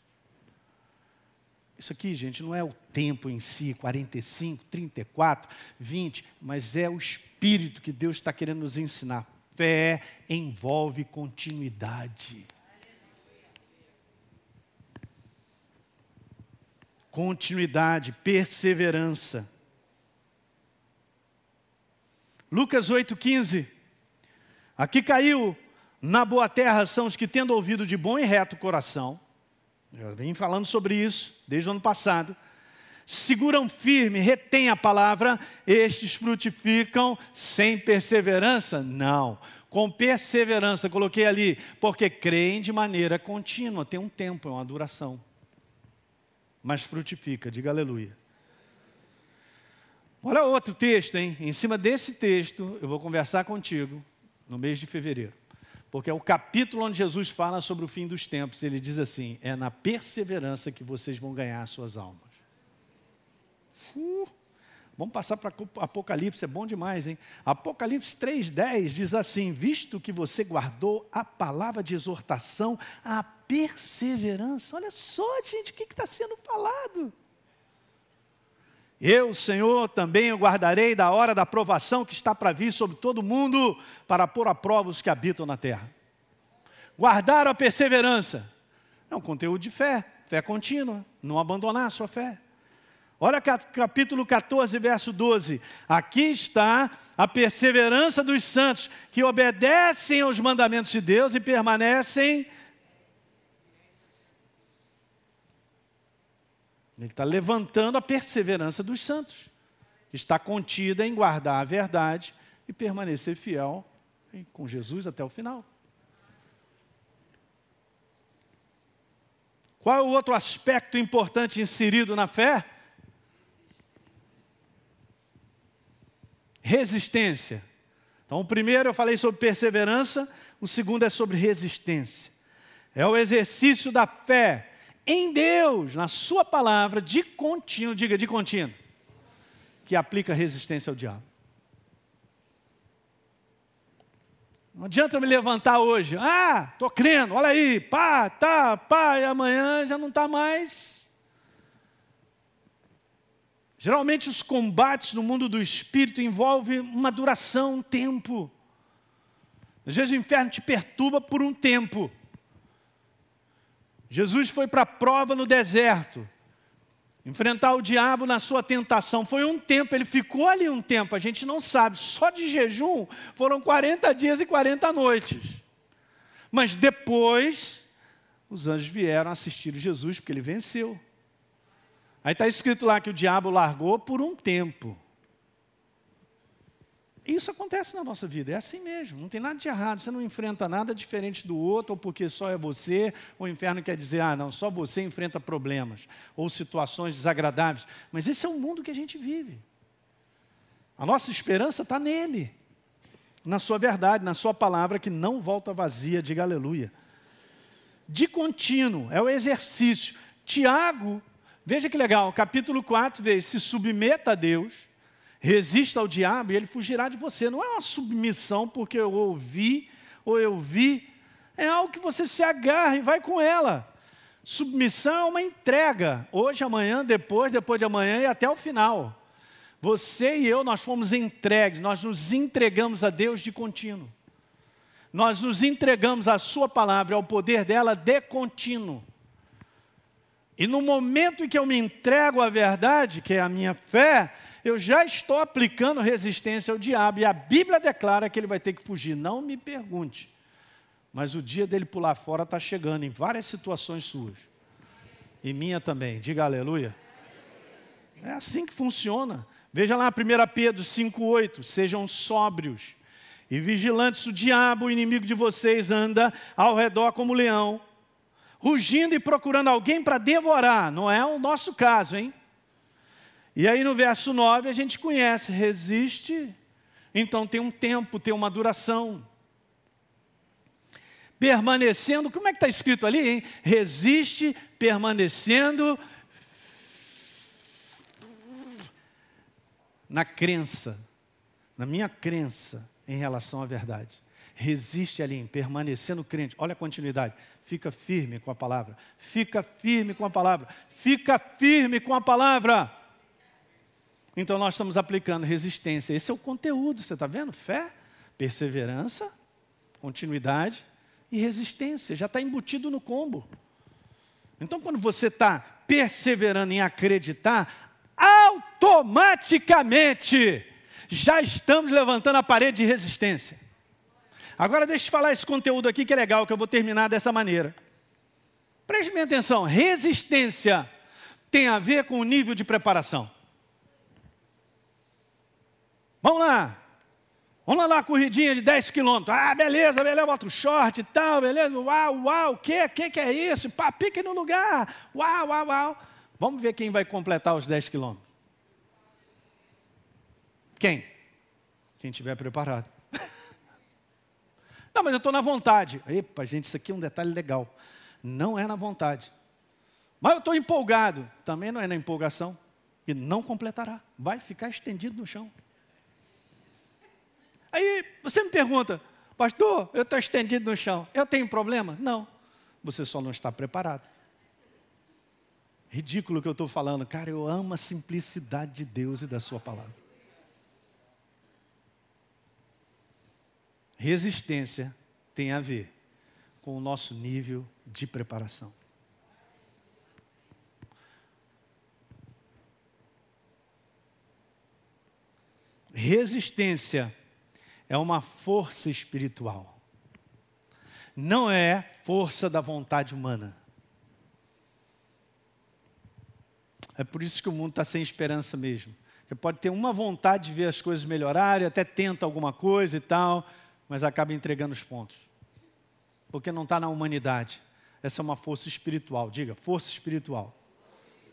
Isso aqui, gente, não é o tempo em si, 45, 34, 20, mas é o espírito que Deus está querendo nos ensinar. Fé envolve continuidade. Continuidade, perseverança. Lucas 8,15. Aqui caiu na boa terra são os que, tendo ouvido de bom e reto coração, eu vim falando sobre isso desde o ano passado. Seguram firme, retêm a palavra, estes frutificam sem perseverança? Não. Com perseverança, coloquei ali, porque creem de maneira contínua, tem um tempo, é uma duração. Mas frutifica, diga aleluia. Olha outro texto, hein? Em cima desse texto, eu vou conversar contigo no mês de fevereiro. Porque é o capítulo onde Jesus fala sobre o fim dos tempos. Ele diz assim: é na perseverança que vocês vão ganhar suas almas. Uh, vamos passar para Apocalipse, é bom demais, hein? Apocalipse 3,10 diz assim: Visto que você guardou a palavra de exortação, a perseverança. Olha só, gente, o que está sendo falado? Eu, Senhor, também o guardarei da hora da provação que está para vir sobre todo mundo, para pôr a prova os que habitam na terra. Guardar a perseverança é um conteúdo de fé, fé contínua, não abandonar a sua fé. Olha capítulo 14, verso 12. Aqui está a perseverança dos santos que obedecem aos mandamentos de Deus e permanecem Ele está levantando a perseverança dos santos, que está contida em guardar a verdade e permanecer fiel com Jesus até o final. Qual é o outro aspecto importante inserido na fé? Resistência. Então, o primeiro eu falei sobre perseverança, o segundo é sobre resistência. É o exercício da fé em Deus, na Sua palavra, de contínuo, diga de contínuo, que aplica resistência ao diabo. Não adianta me levantar hoje, ah, estou crendo, olha aí, pá, tá, pá, e amanhã já não está mais. Geralmente os combates no mundo do espírito envolvem uma duração, um tempo. Às vezes o inferno te perturba por um tempo. Jesus foi para a prova no deserto, enfrentar o diabo na sua tentação. Foi um tempo, ele ficou ali um tempo, a gente não sabe, só de jejum foram 40 dias e 40 noites. Mas depois, os anjos vieram assistir Jesus, porque ele venceu. Aí está escrito lá que o diabo largou por um tempo. Isso acontece na nossa vida, é assim mesmo, não tem nada de errado, você não enfrenta nada diferente do outro, ou porque só é você, o inferno quer dizer, ah, não, só você enfrenta problemas, ou situações desagradáveis, mas esse é o mundo que a gente vive. A nossa esperança está nele, na sua verdade, na sua palavra, que não volta vazia, diga aleluia. De contínuo, é o exercício. Tiago, veja que legal, capítulo 4, veja, se submeta a Deus, resista ao diabo e ele fugirá de você. Não é uma submissão porque eu ouvi ou eu vi, é algo que você se agarra e vai com ela. Submissão é uma entrega, hoje, amanhã, depois, depois de amanhã e até o final. Você e eu, nós fomos entregues, nós nos entregamos a Deus de contínuo. Nós nos entregamos à Sua palavra, ao poder dela de contínuo. E no momento em que eu me entrego à verdade, que é a minha fé, eu já estou aplicando resistência ao diabo e a Bíblia declara que ele vai ter que fugir. Não me pergunte, mas o dia dele pular fora está chegando em várias situações suas. E minha também, diga aleluia. É assim que funciona. Veja lá 1 Pedro 5,8: sejam sóbrios e vigilantes, o diabo, o inimigo de vocês, anda ao redor como leão, rugindo e procurando alguém para devorar. Não é o nosso caso, hein? E aí no verso 9 a gente conhece: resiste Então tem um tempo, tem uma duração. Permanecendo, como é que está escrito ali, hein? Resiste permanecendo na crença, na minha crença em relação à verdade. Resiste ali, permanecendo crente. Olha a continuidade. Fica firme com a palavra. Fica firme com a palavra. Fica firme com a palavra. Então nós estamos aplicando resistência. Esse é o conteúdo, você está vendo? Fé, perseverança, continuidade e resistência. Já está embutido no combo. Então quando você está perseverando em acreditar, automaticamente já estamos levantando a parede de resistência. Agora deixa eu falar esse conteúdo aqui que é legal, que eu vou terminar dessa maneira. Preste bem atenção, resistência tem a ver com o nível de preparação. Vamos lá. Vamos lá, uma corridinha de 10 quilômetros. Ah, beleza, beleza, bota o short e tal, beleza. Uau, uau, o que, que, que é isso? Pá, pique no lugar. Uau, uau, uau. Vamos ver quem vai completar os 10 quilômetros. Quem? Quem estiver preparado. Não, mas eu estou na vontade. Epa, gente, isso aqui é um detalhe legal. Não é na vontade. Mas eu estou empolgado. Também não é na empolgação. E não completará. Vai ficar estendido no chão. Aí você me pergunta, pastor, eu estou estendido no chão, eu tenho problema? Não, você só não está preparado. Ridículo que eu estou falando, cara, eu amo a simplicidade de Deus e da Sua palavra. Resistência tem a ver com o nosso nível de preparação. Resistência é uma força espiritual. Não é força da vontade humana. É por isso que o mundo está sem esperança mesmo. Você pode ter uma vontade de ver as coisas melhorarem, até tenta alguma coisa e tal, mas acaba entregando os pontos. Porque não está na humanidade. Essa é uma força espiritual. Diga, força espiritual.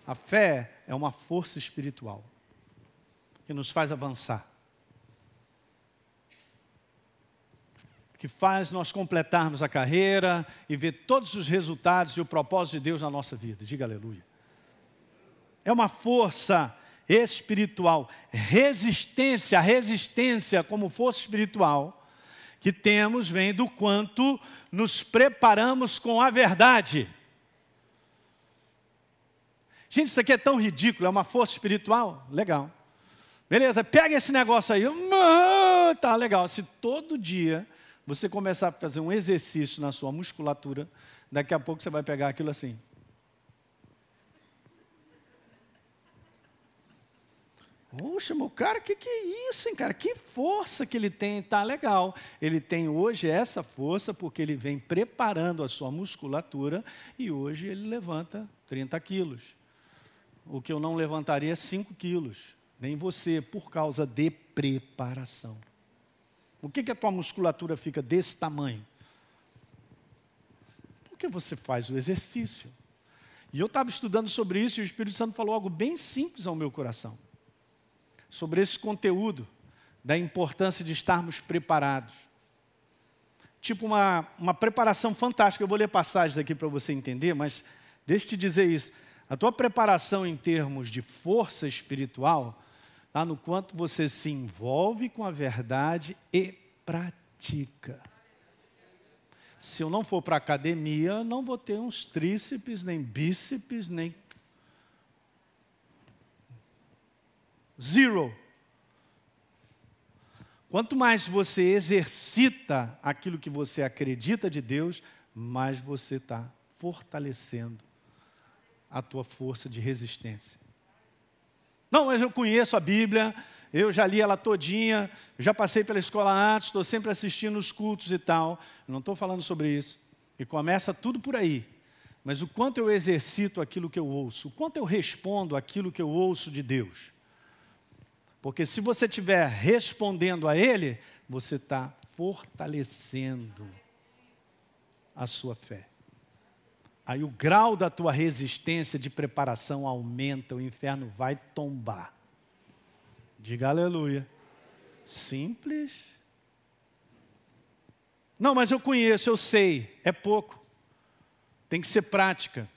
A fé é uma força espiritual que nos faz avançar. Que faz nós completarmos a carreira e ver todos os resultados e o propósito de Deus na nossa vida. Diga aleluia. É uma força espiritual, resistência, resistência como força espiritual que temos vem do quanto nos preparamos com a verdade. Gente, isso aqui é tão ridículo, é uma força espiritual? Legal. Beleza, pega esse negócio aí. Tá legal. Se todo dia você começar a fazer um exercício na sua musculatura, daqui a pouco você vai pegar aquilo assim. Poxa, meu cara, o que, que é isso, hein, cara? Que força que ele tem, tá legal. Ele tem hoje essa força porque ele vem preparando a sua musculatura e hoje ele levanta 30 quilos. O que eu não levantaria 5 quilos, nem você, por causa de preparação. Por que, que a tua musculatura fica desse tamanho? Porque você faz o exercício. E eu estava estudando sobre isso e o Espírito Santo falou algo bem simples ao meu coração. Sobre esse conteúdo, da importância de estarmos preparados. Tipo uma, uma preparação fantástica. Eu vou ler passagens aqui para você entender, mas deixa eu te dizer isso. A tua preparação em termos de força espiritual Está no quanto você se envolve com a verdade e pratica. Se eu não for para a academia, não vou ter uns tríceps, nem bíceps, nem. Zero. Quanto mais você exercita aquilo que você acredita de Deus, mais você está fortalecendo a tua força de resistência. Não, mas eu conheço a Bíblia, eu já li ela todinha, já passei pela escola Atos, estou sempre assistindo os cultos e tal. Não estou falando sobre isso. E começa tudo por aí. Mas o quanto eu exercito aquilo que eu ouço, o quanto eu respondo aquilo que eu ouço de Deus. Porque se você estiver respondendo a Ele, você está fortalecendo a sua fé. Aí o grau da tua resistência de preparação aumenta, o inferno vai tombar. Diga aleluia. Simples. Não, mas eu conheço, eu sei. É pouco. Tem que ser prática.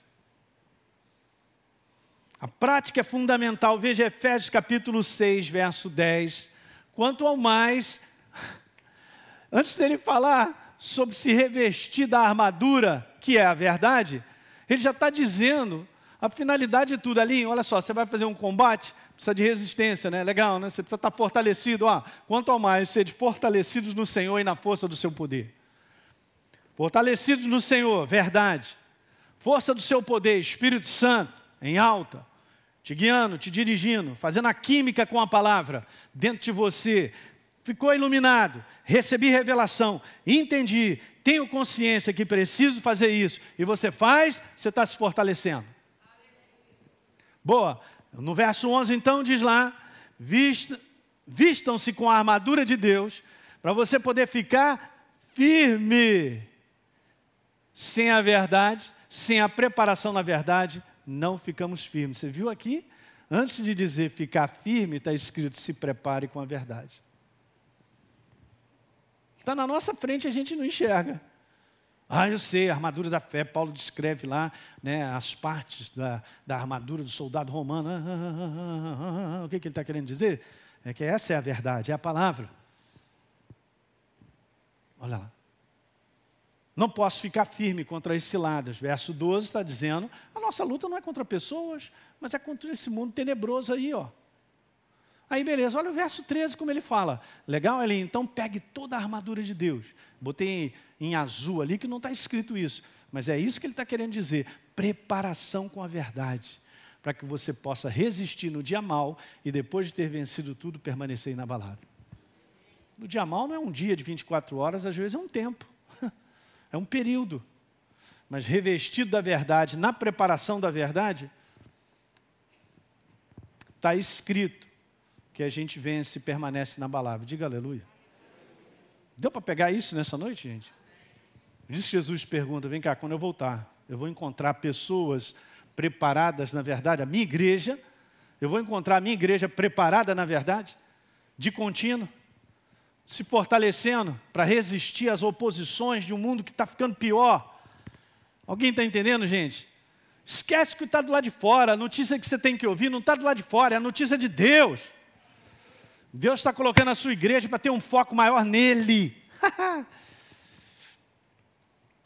A prática é fundamental. Veja Efésios capítulo 6, verso 10. Quanto ao mais, antes dele falar sobre se revestir da armadura, que é a verdade, ele já está dizendo a finalidade de tudo ali. Olha só, você vai fazer um combate, precisa de resistência, né? Legal, né? Você precisa estar tá fortalecido. Ó, quanto ao mais, sede fortalecidos no Senhor e na força do seu poder. Fortalecidos no Senhor, verdade. Força do seu poder, Espírito Santo, em alta te guiando, te dirigindo, fazendo a química com a palavra dentro de você. Ficou iluminado, recebi revelação, entendi, tenho consciência que preciso fazer isso, e você faz, você está se fortalecendo. Boa. No verso 11, então, diz lá: vistam-se com a armadura de Deus, para você poder ficar firme. Sem a verdade, sem a preparação na verdade, não ficamos firmes. Você viu aqui? Antes de dizer ficar firme, está escrito: se prepare com a verdade. Está na nossa frente, a gente não enxerga. Ah, eu sei, a armadura da fé, Paulo descreve lá né, as partes da, da armadura do soldado romano. Ah, ah, ah, o que, que ele está querendo dizer? É que essa é a verdade, é a palavra. Olha lá. Não posso ficar firme contra as ciladas. Verso 12 está dizendo: a nossa luta não é contra pessoas, mas é contra esse mundo tenebroso aí, ó. Aí beleza, olha o verso 13 como ele fala. Legal, ali, então pegue toda a armadura de Deus. Botei em azul ali que não está escrito isso, mas é isso que ele está querendo dizer: preparação com a verdade, para que você possa resistir no dia mal e depois de ter vencido tudo, permanecer inabalável. No dia mal não é um dia de 24 horas, às vezes é um tempo. É um período. Mas revestido da verdade, na preparação da verdade, está escrito que a gente vence e permanece na palavra. Diga aleluia. Deu para pegar isso nessa noite, gente? Por isso Jesus pergunta: vem cá, quando eu voltar, eu vou encontrar pessoas preparadas na verdade, a minha igreja, eu vou encontrar a minha igreja preparada na verdade, de contínuo se fortalecendo para resistir às oposições de um mundo que está ficando pior. Alguém está entendendo, gente? Esquece que está do lado de fora, a notícia que você tem que ouvir não está do lado de fora, é a notícia de Deus. Deus está colocando a sua igreja para ter um foco maior nele.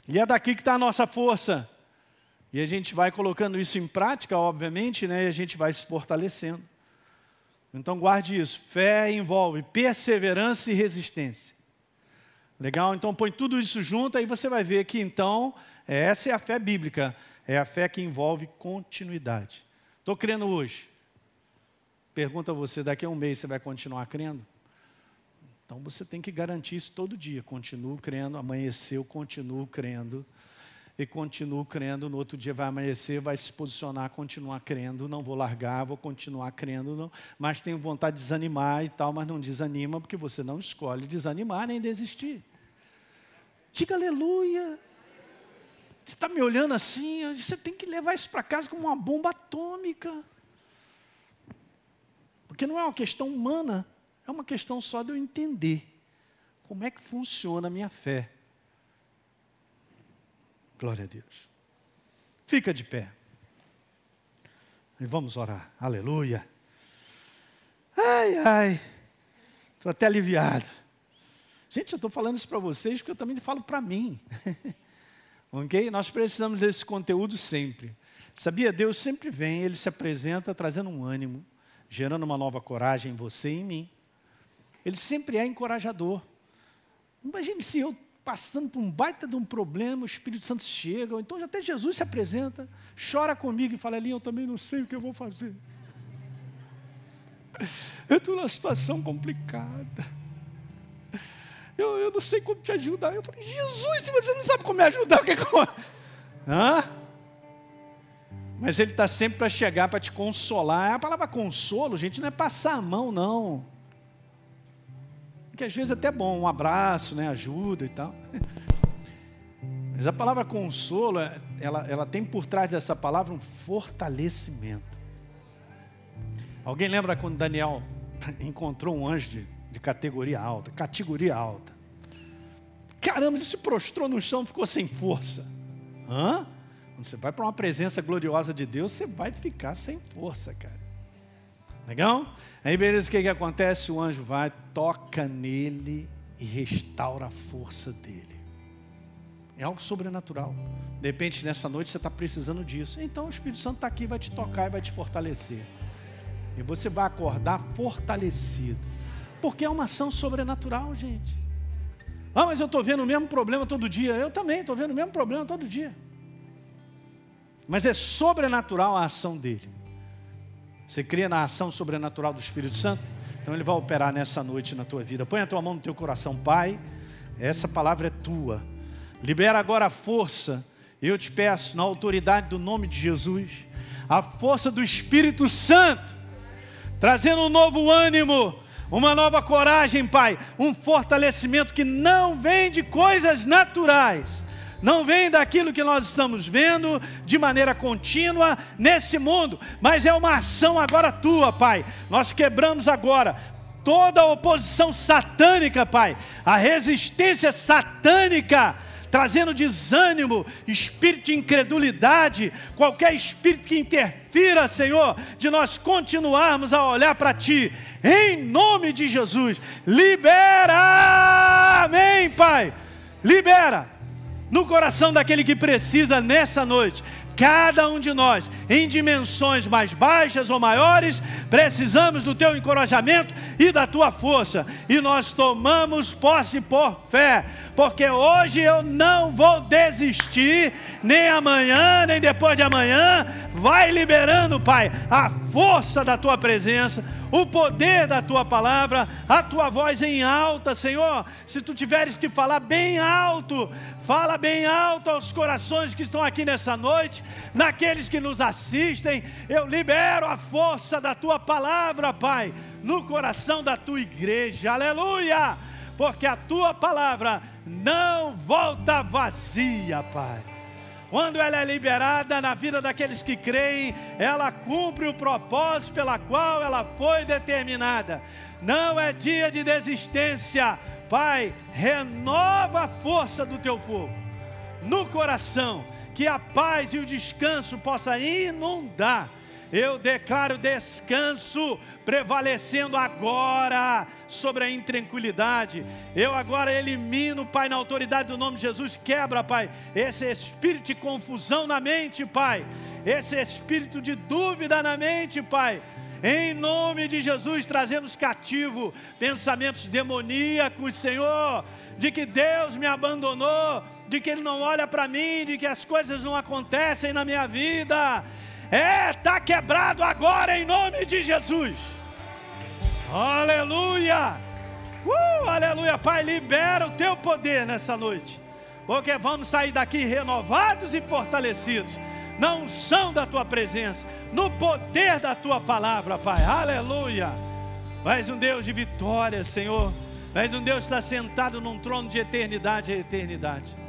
e é daqui que está a nossa força. E a gente vai colocando isso em prática, obviamente, né, e a gente vai se fortalecendo. Então guarde isso. Fé envolve perseverança e resistência. Legal? Então põe tudo isso junto, aí você vai ver que então, essa é a fé bíblica. É a fé que envolve continuidade. Estou crendo hoje. Pergunta a você, daqui a um mês você vai continuar crendo? Então você tem que garantir isso todo dia. Continuo crendo, amanheceu, continuo crendo e continuo crendo, no outro dia vai amanhecer, vai se posicionar, continuar crendo, não vou largar, vou continuar crendo, não, mas tenho vontade de desanimar e tal, mas não desanima, porque você não escolhe desanimar nem desistir. Diga aleluia. Você está me olhando assim, você tem que levar isso para casa como uma bomba atômica. Porque não é uma questão humana, é uma questão só de eu entender como é que funciona a minha fé. Glória a Deus. Fica de pé. E vamos orar. Aleluia. Ai, ai. Estou até aliviado. Gente, eu estou falando isso para vocês porque eu também falo para mim. ok? Nós precisamos desse conteúdo sempre. Sabia? Deus sempre vem, Ele se apresenta trazendo um ânimo, gerando uma nova coragem em você e em mim. Ele sempre é encorajador. Imagine se eu passando por um baita de um problema, o Espírito Santo chega, ou então até Jesus se apresenta, chora comigo e fala, ali eu também não sei o que eu vou fazer. Eu estou numa situação complicada. Eu, eu não sei como te ajudar. Eu falei, Jesus, se você não sabe como me ajudar, o que é que eu... Hã? Mas ele está sempre para chegar, para te consolar. A palavra consolo, gente, não é passar a mão, não que às vezes é até bom, um abraço, né, ajuda e tal. Mas a palavra consolo, ela, ela tem por trás dessa palavra um fortalecimento. Alguém lembra quando Daniel encontrou um anjo de de categoria alta, categoria alta. Caramba, ele se prostrou no chão, ficou sem força. Hã? Quando você vai para uma presença gloriosa de Deus, você vai ficar sem força, cara. Legal? Aí, beleza, o que, que acontece? O anjo vai, toca nele e restaura a força dele. É algo sobrenatural. De repente, nessa noite, você está precisando disso. Então, o Espírito Santo está aqui, vai te tocar e vai te fortalecer. E você vai acordar fortalecido. Porque é uma ação sobrenatural, gente. Ah, mas eu estou vendo o mesmo problema todo dia. Eu também estou vendo o mesmo problema todo dia. Mas é sobrenatural a ação dele. Você crê na ação sobrenatural do Espírito Santo? Então ele vai operar nessa noite na tua vida. Põe a tua mão no teu coração, Pai. Essa palavra é tua. Libera agora a força. Eu te peço, na autoridade do nome de Jesus, a força do Espírito Santo, trazendo um novo ânimo, uma nova coragem, Pai, um fortalecimento que não vem de coisas naturais, não vem daquilo que nós estamos vendo de maneira contínua nesse mundo, mas é uma ação agora tua, Pai. Nós quebramos agora toda a oposição satânica, Pai, a resistência satânica trazendo desânimo, espírito de incredulidade, qualquer espírito que interfira, Senhor, de nós continuarmos a olhar para Ti, em nome de Jesus, libera, amém, Pai, libera no coração daquele que precisa nessa noite. Cada um de nós, em dimensões mais baixas ou maiores, precisamos do teu encorajamento e da tua força. E nós tomamos posse por fé, porque hoje eu não vou desistir, nem amanhã, nem depois de amanhã. Vai liberando, Pai, a força da tua presença o poder da tua palavra, a tua voz em alta, Senhor. Se tu tiveres que falar bem alto, fala bem alto aos corações que estão aqui nessa noite, naqueles que nos assistem. Eu libero a força da tua palavra, Pai, no coração da tua igreja. Aleluia! Porque a tua palavra não volta vazia, Pai quando ela é liberada na vida daqueles que creem, ela cumpre o propósito pela qual ela foi determinada. Não é dia de desistência. Pai, renova a força do teu povo no coração, que a paz e o descanso possa inundar eu declaro descanso prevalecendo agora sobre a intranquilidade. Eu agora elimino, Pai, na autoridade do nome de Jesus, quebra, Pai, esse espírito de confusão na mente, Pai, esse espírito de dúvida na mente, Pai. Em nome de Jesus, trazemos cativo pensamentos demoníacos, Senhor, de que Deus me abandonou, de que Ele não olha para mim, de que as coisas não acontecem na minha vida. É, está quebrado agora em nome de Jesus. Aleluia. Uh, aleluia. Pai, libera o teu poder nessa noite. Porque vamos sair daqui renovados e fortalecidos. Na unção da tua presença, no poder da tua palavra, Pai. Aleluia. És um Deus de vitória, Senhor. És um Deus que está sentado num trono de eternidade a eternidade.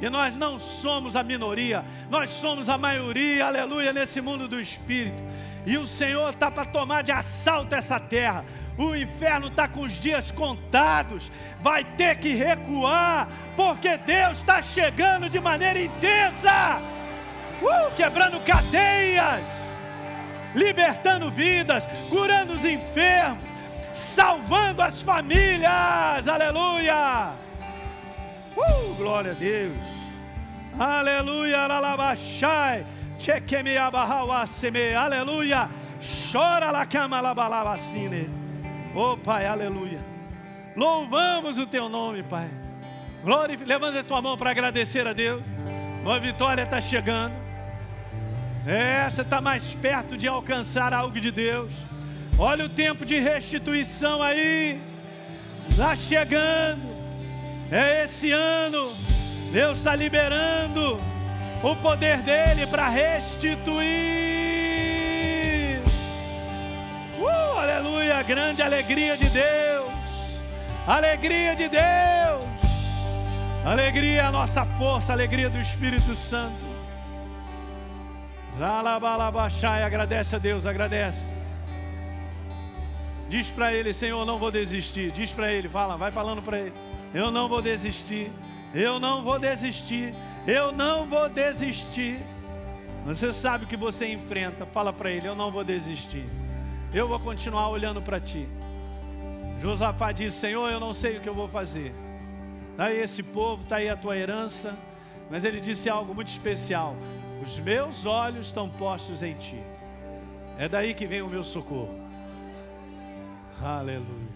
E nós não somos a minoria, nós somos a maioria, aleluia, nesse mundo do Espírito. E o Senhor está para tomar de assalto essa terra. O inferno está com os dias contados, vai ter que recuar, porque Deus está chegando de maneira intensa, uh, quebrando cadeias, libertando vidas, curando os enfermos, salvando as famílias, aleluia. Glória a Deus. Aleluia. Aleluia. Chora la cama labalabacine. Oh Pai, aleluia. Louvamos o teu nome, Pai. Glorific... Levanta a tua mão para agradecer a Deus. Uma vitória está chegando. É, você está mais perto de alcançar algo de Deus. Olha o tempo de restituição aí. Está chegando. É esse ano. Deus está liberando o poder dele para restituir. Uh, aleluia, grande alegria de Deus. Alegria de Deus. Alegria, a nossa força, alegria do Espírito Santo. Zalabalabachai, agradece a Deus, agradece. Diz para ele, Senhor, não vou desistir. Diz para ele, fala, vai falando para ele. Eu não vou desistir. Eu não vou desistir. Eu não vou desistir. Você sabe o que você enfrenta. Fala para ele, eu não vou desistir. Eu vou continuar olhando para ti. Josafá disse: Senhor, eu não sei o que eu vou fazer. Está aí esse povo, está aí a tua herança. Mas ele disse algo muito especial: Os meus olhos estão postos em ti. É daí que vem o meu socorro. Aleluia.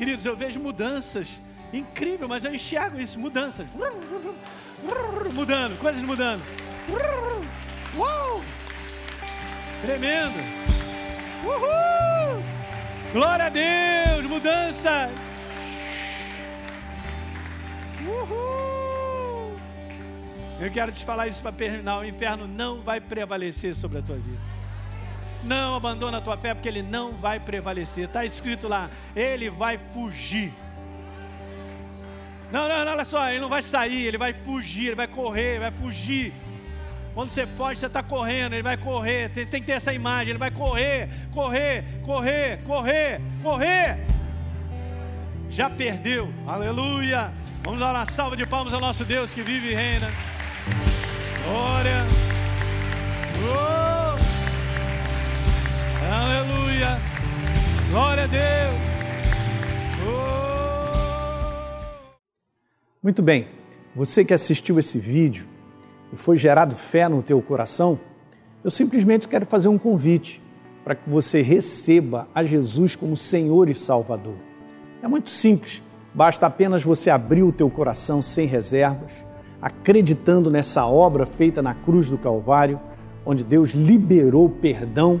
Queridos, eu vejo mudanças. Incrível, mas eu enxergo isso, mudanças. Mudando, coisas mudando. Tremendo. Uhul! Glória a Deus, mudança. Uhul! Eu quero te falar isso para terminar. O inferno não vai prevalecer sobre a tua vida. Não abandona a tua fé, porque ele não vai prevalecer. Está escrito lá, ele vai fugir. Não, não, não, olha só, ele não vai sair, ele vai fugir, ele vai correr, vai fugir. Quando você foge, você está correndo, ele vai correr. Tem, tem que ter essa imagem, ele vai correr, correr, correr, correr, correr. Já perdeu, aleluia. Vamos dar uma salva de palmas ao nosso Deus que vive e reina. Glória. Oh. Aleluia. Glória a Deus. Oh. Muito bem. Você que assistiu esse vídeo, e foi gerado fé no teu coração, eu simplesmente quero fazer um convite para que você receba a Jesus como Senhor e Salvador. É muito simples, basta apenas você abrir o teu coração sem reservas, acreditando nessa obra feita na cruz do Calvário, onde Deus liberou perdão